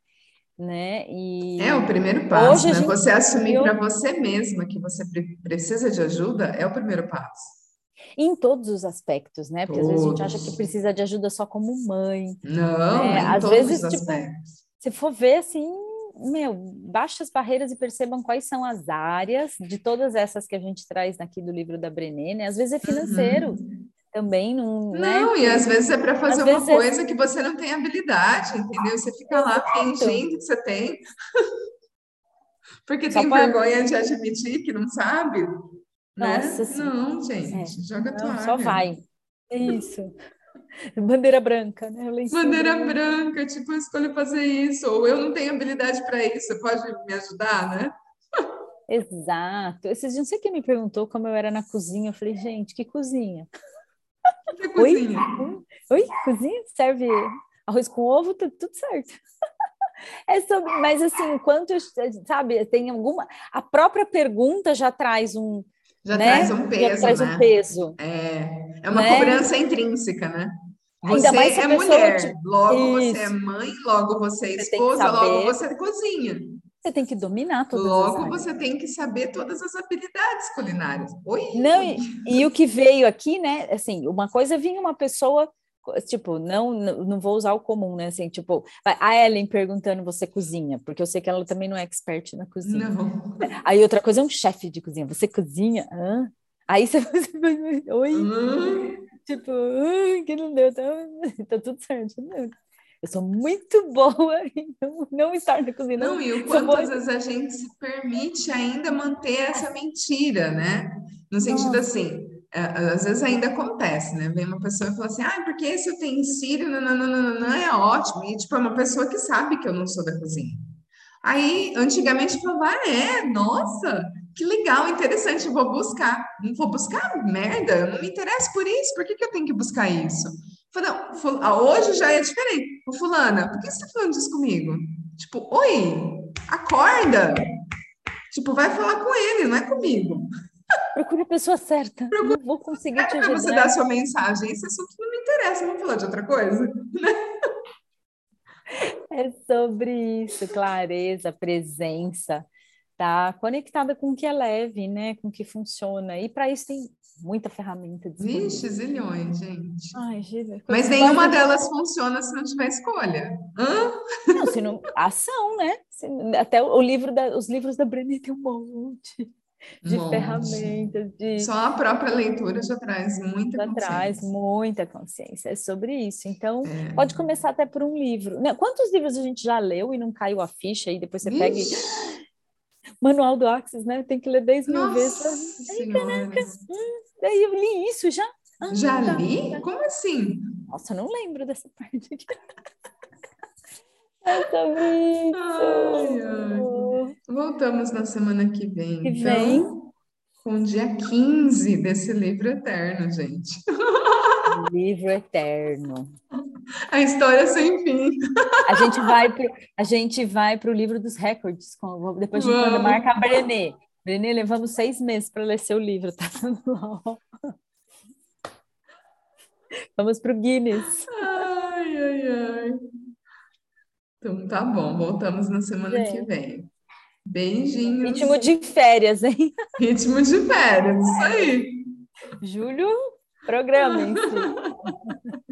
né? E É o primeiro passo, né? Você assumir para você mesma que você pre- precisa de ajuda é o primeiro passo. em todos os aspectos, né? Porque às vezes a gente acha Todos. que precisa de ajuda só como mãe. Não, É, em às todos vezes, os tipo, aspectos. Se for ver assim, meu, baixe as barreiras e percebam quais são as áreas de todas essas que a gente traz aqui do livro da Brené, né? Às vezes é financeiro também, não, né? Uhum. Não, e às vezes é para fazer Às uma é- coisa que você não tem habilidade, entendeu? Você fica lá fingindo que você tem. Porque Só tem pra- vergonha de admitir que não sabe. né? Nossa, sim. Não, gente, É. joga Não, toalha. só vai. Isso. Bandeira branca, né? Bandeira branca, tipo, eu escolho fazer isso, ou eu não tenho habilidade para isso, você pode me ajudar, né? Exato. Esses dias, não sei quem me perguntou como eu era na cozinha. Eu falei, gente, que cozinha? Que Oi? cozinha. Oi, cozinha? Serve arroz com ovo, tudo, tudo certo. É sobre, mas assim, o quanto, sabe, tem alguma. A própria pergunta já traz um. Já né? traz um Já peso, traz né? um peso. É, é uma Né? cobrança intrínseca, né? Ainda Você mais é mulher, te- logo você é Isso. mãe, logo você é esposa, logo você cozinha. Você tem que dominar todas as Logo você tem que saber todas as habilidades culinárias. Oi? Não, e, e o que veio aqui, né? Assim, uma coisa vinha uma pessoa, tipo, não, não vou usar o comum, né? Assim, tipo, a Ellen perguntando você cozinha, porque eu sei que ela também não é expert na cozinha. Não. Aí outra coisa é um chefe de cozinha. Você cozinha? Hã? Aí você, você vai, oi, Hum, tipo, "Ai, que não deu, tá, tá tudo certo. Não. Eu sou muito boa em não, não estar na cozinha. Não, e o às vezes a gente se permite ainda manter essa mentira, né? No sentido Nossa. assim, é, às vezes ainda acontece, né? Vem uma pessoa e fala assim, ah, porque esse utensílio, não, não, não, não, não, é ótimo. E, tipo, é uma pessoa que sabe que eu não sou da cozinha. Aí, antigamente, falava, ah, é, nossa, que legal, interessante, vou buscar. Não vou buscar merda, não me interesso por isso, por que, que eu tenho que buscar isso? Falei, não, fu- ah, hoje já é diferente. Ô, fulana, por que você tá falando isso comigo? Tipo, oi, acorda. Tipo, vai falar com ele, não é comigo. Procure a pessoa certa. Não vou conseguir É te para você ajudar. dar sua mensagem. Esse assunto não me interessa, vamos falar de outra coisa? Né? É sobre isso, clareza, presença, tá conectada com o que é leve, né? Com o que funciona. E para isso tem muita ferramenta disponível. Vixe, zilhões, gente. Ai, gente Mas nenhuma delas funciona se não tiver escolha. Hã? Não, se não, ação, né? Até o livro da, os livros da Brené tem um monte de monte. ferramentas. De... Só a própria leitura já traz muita já consciência. traz muita consciência, é sobre isso. Então, é. pode começar até por um livro. Quantos livros a gente já leu e não caiu a ficha e depois você pega e... Manual do Axis, né? Tem que ler 10 mil Nossa vezes. Ai, caraca, hum, daí eu li isso já. Ah, já tá, li? Tá. Como assim? Nossa, eu não lembro dessa parte aqui. Ai, ai. Voltamos na semana que vem. Que então, vem. Com dia 15 desse livro eterno, gente. Livro eterno. A história sem fim. A gente vai pro, a gente vai para o livro dos recordes. Com, depois a gente manda marca a Brené. Brené, levamos seis meses para ler seu livro, tá Vamos para o Guinness. Ai, ai, ai. Então tá bom, voltamos na semana é. que vem. Beijinhos. Ritmo de férias, hein? Ritmo de férias, isso aí. Júlio, programa se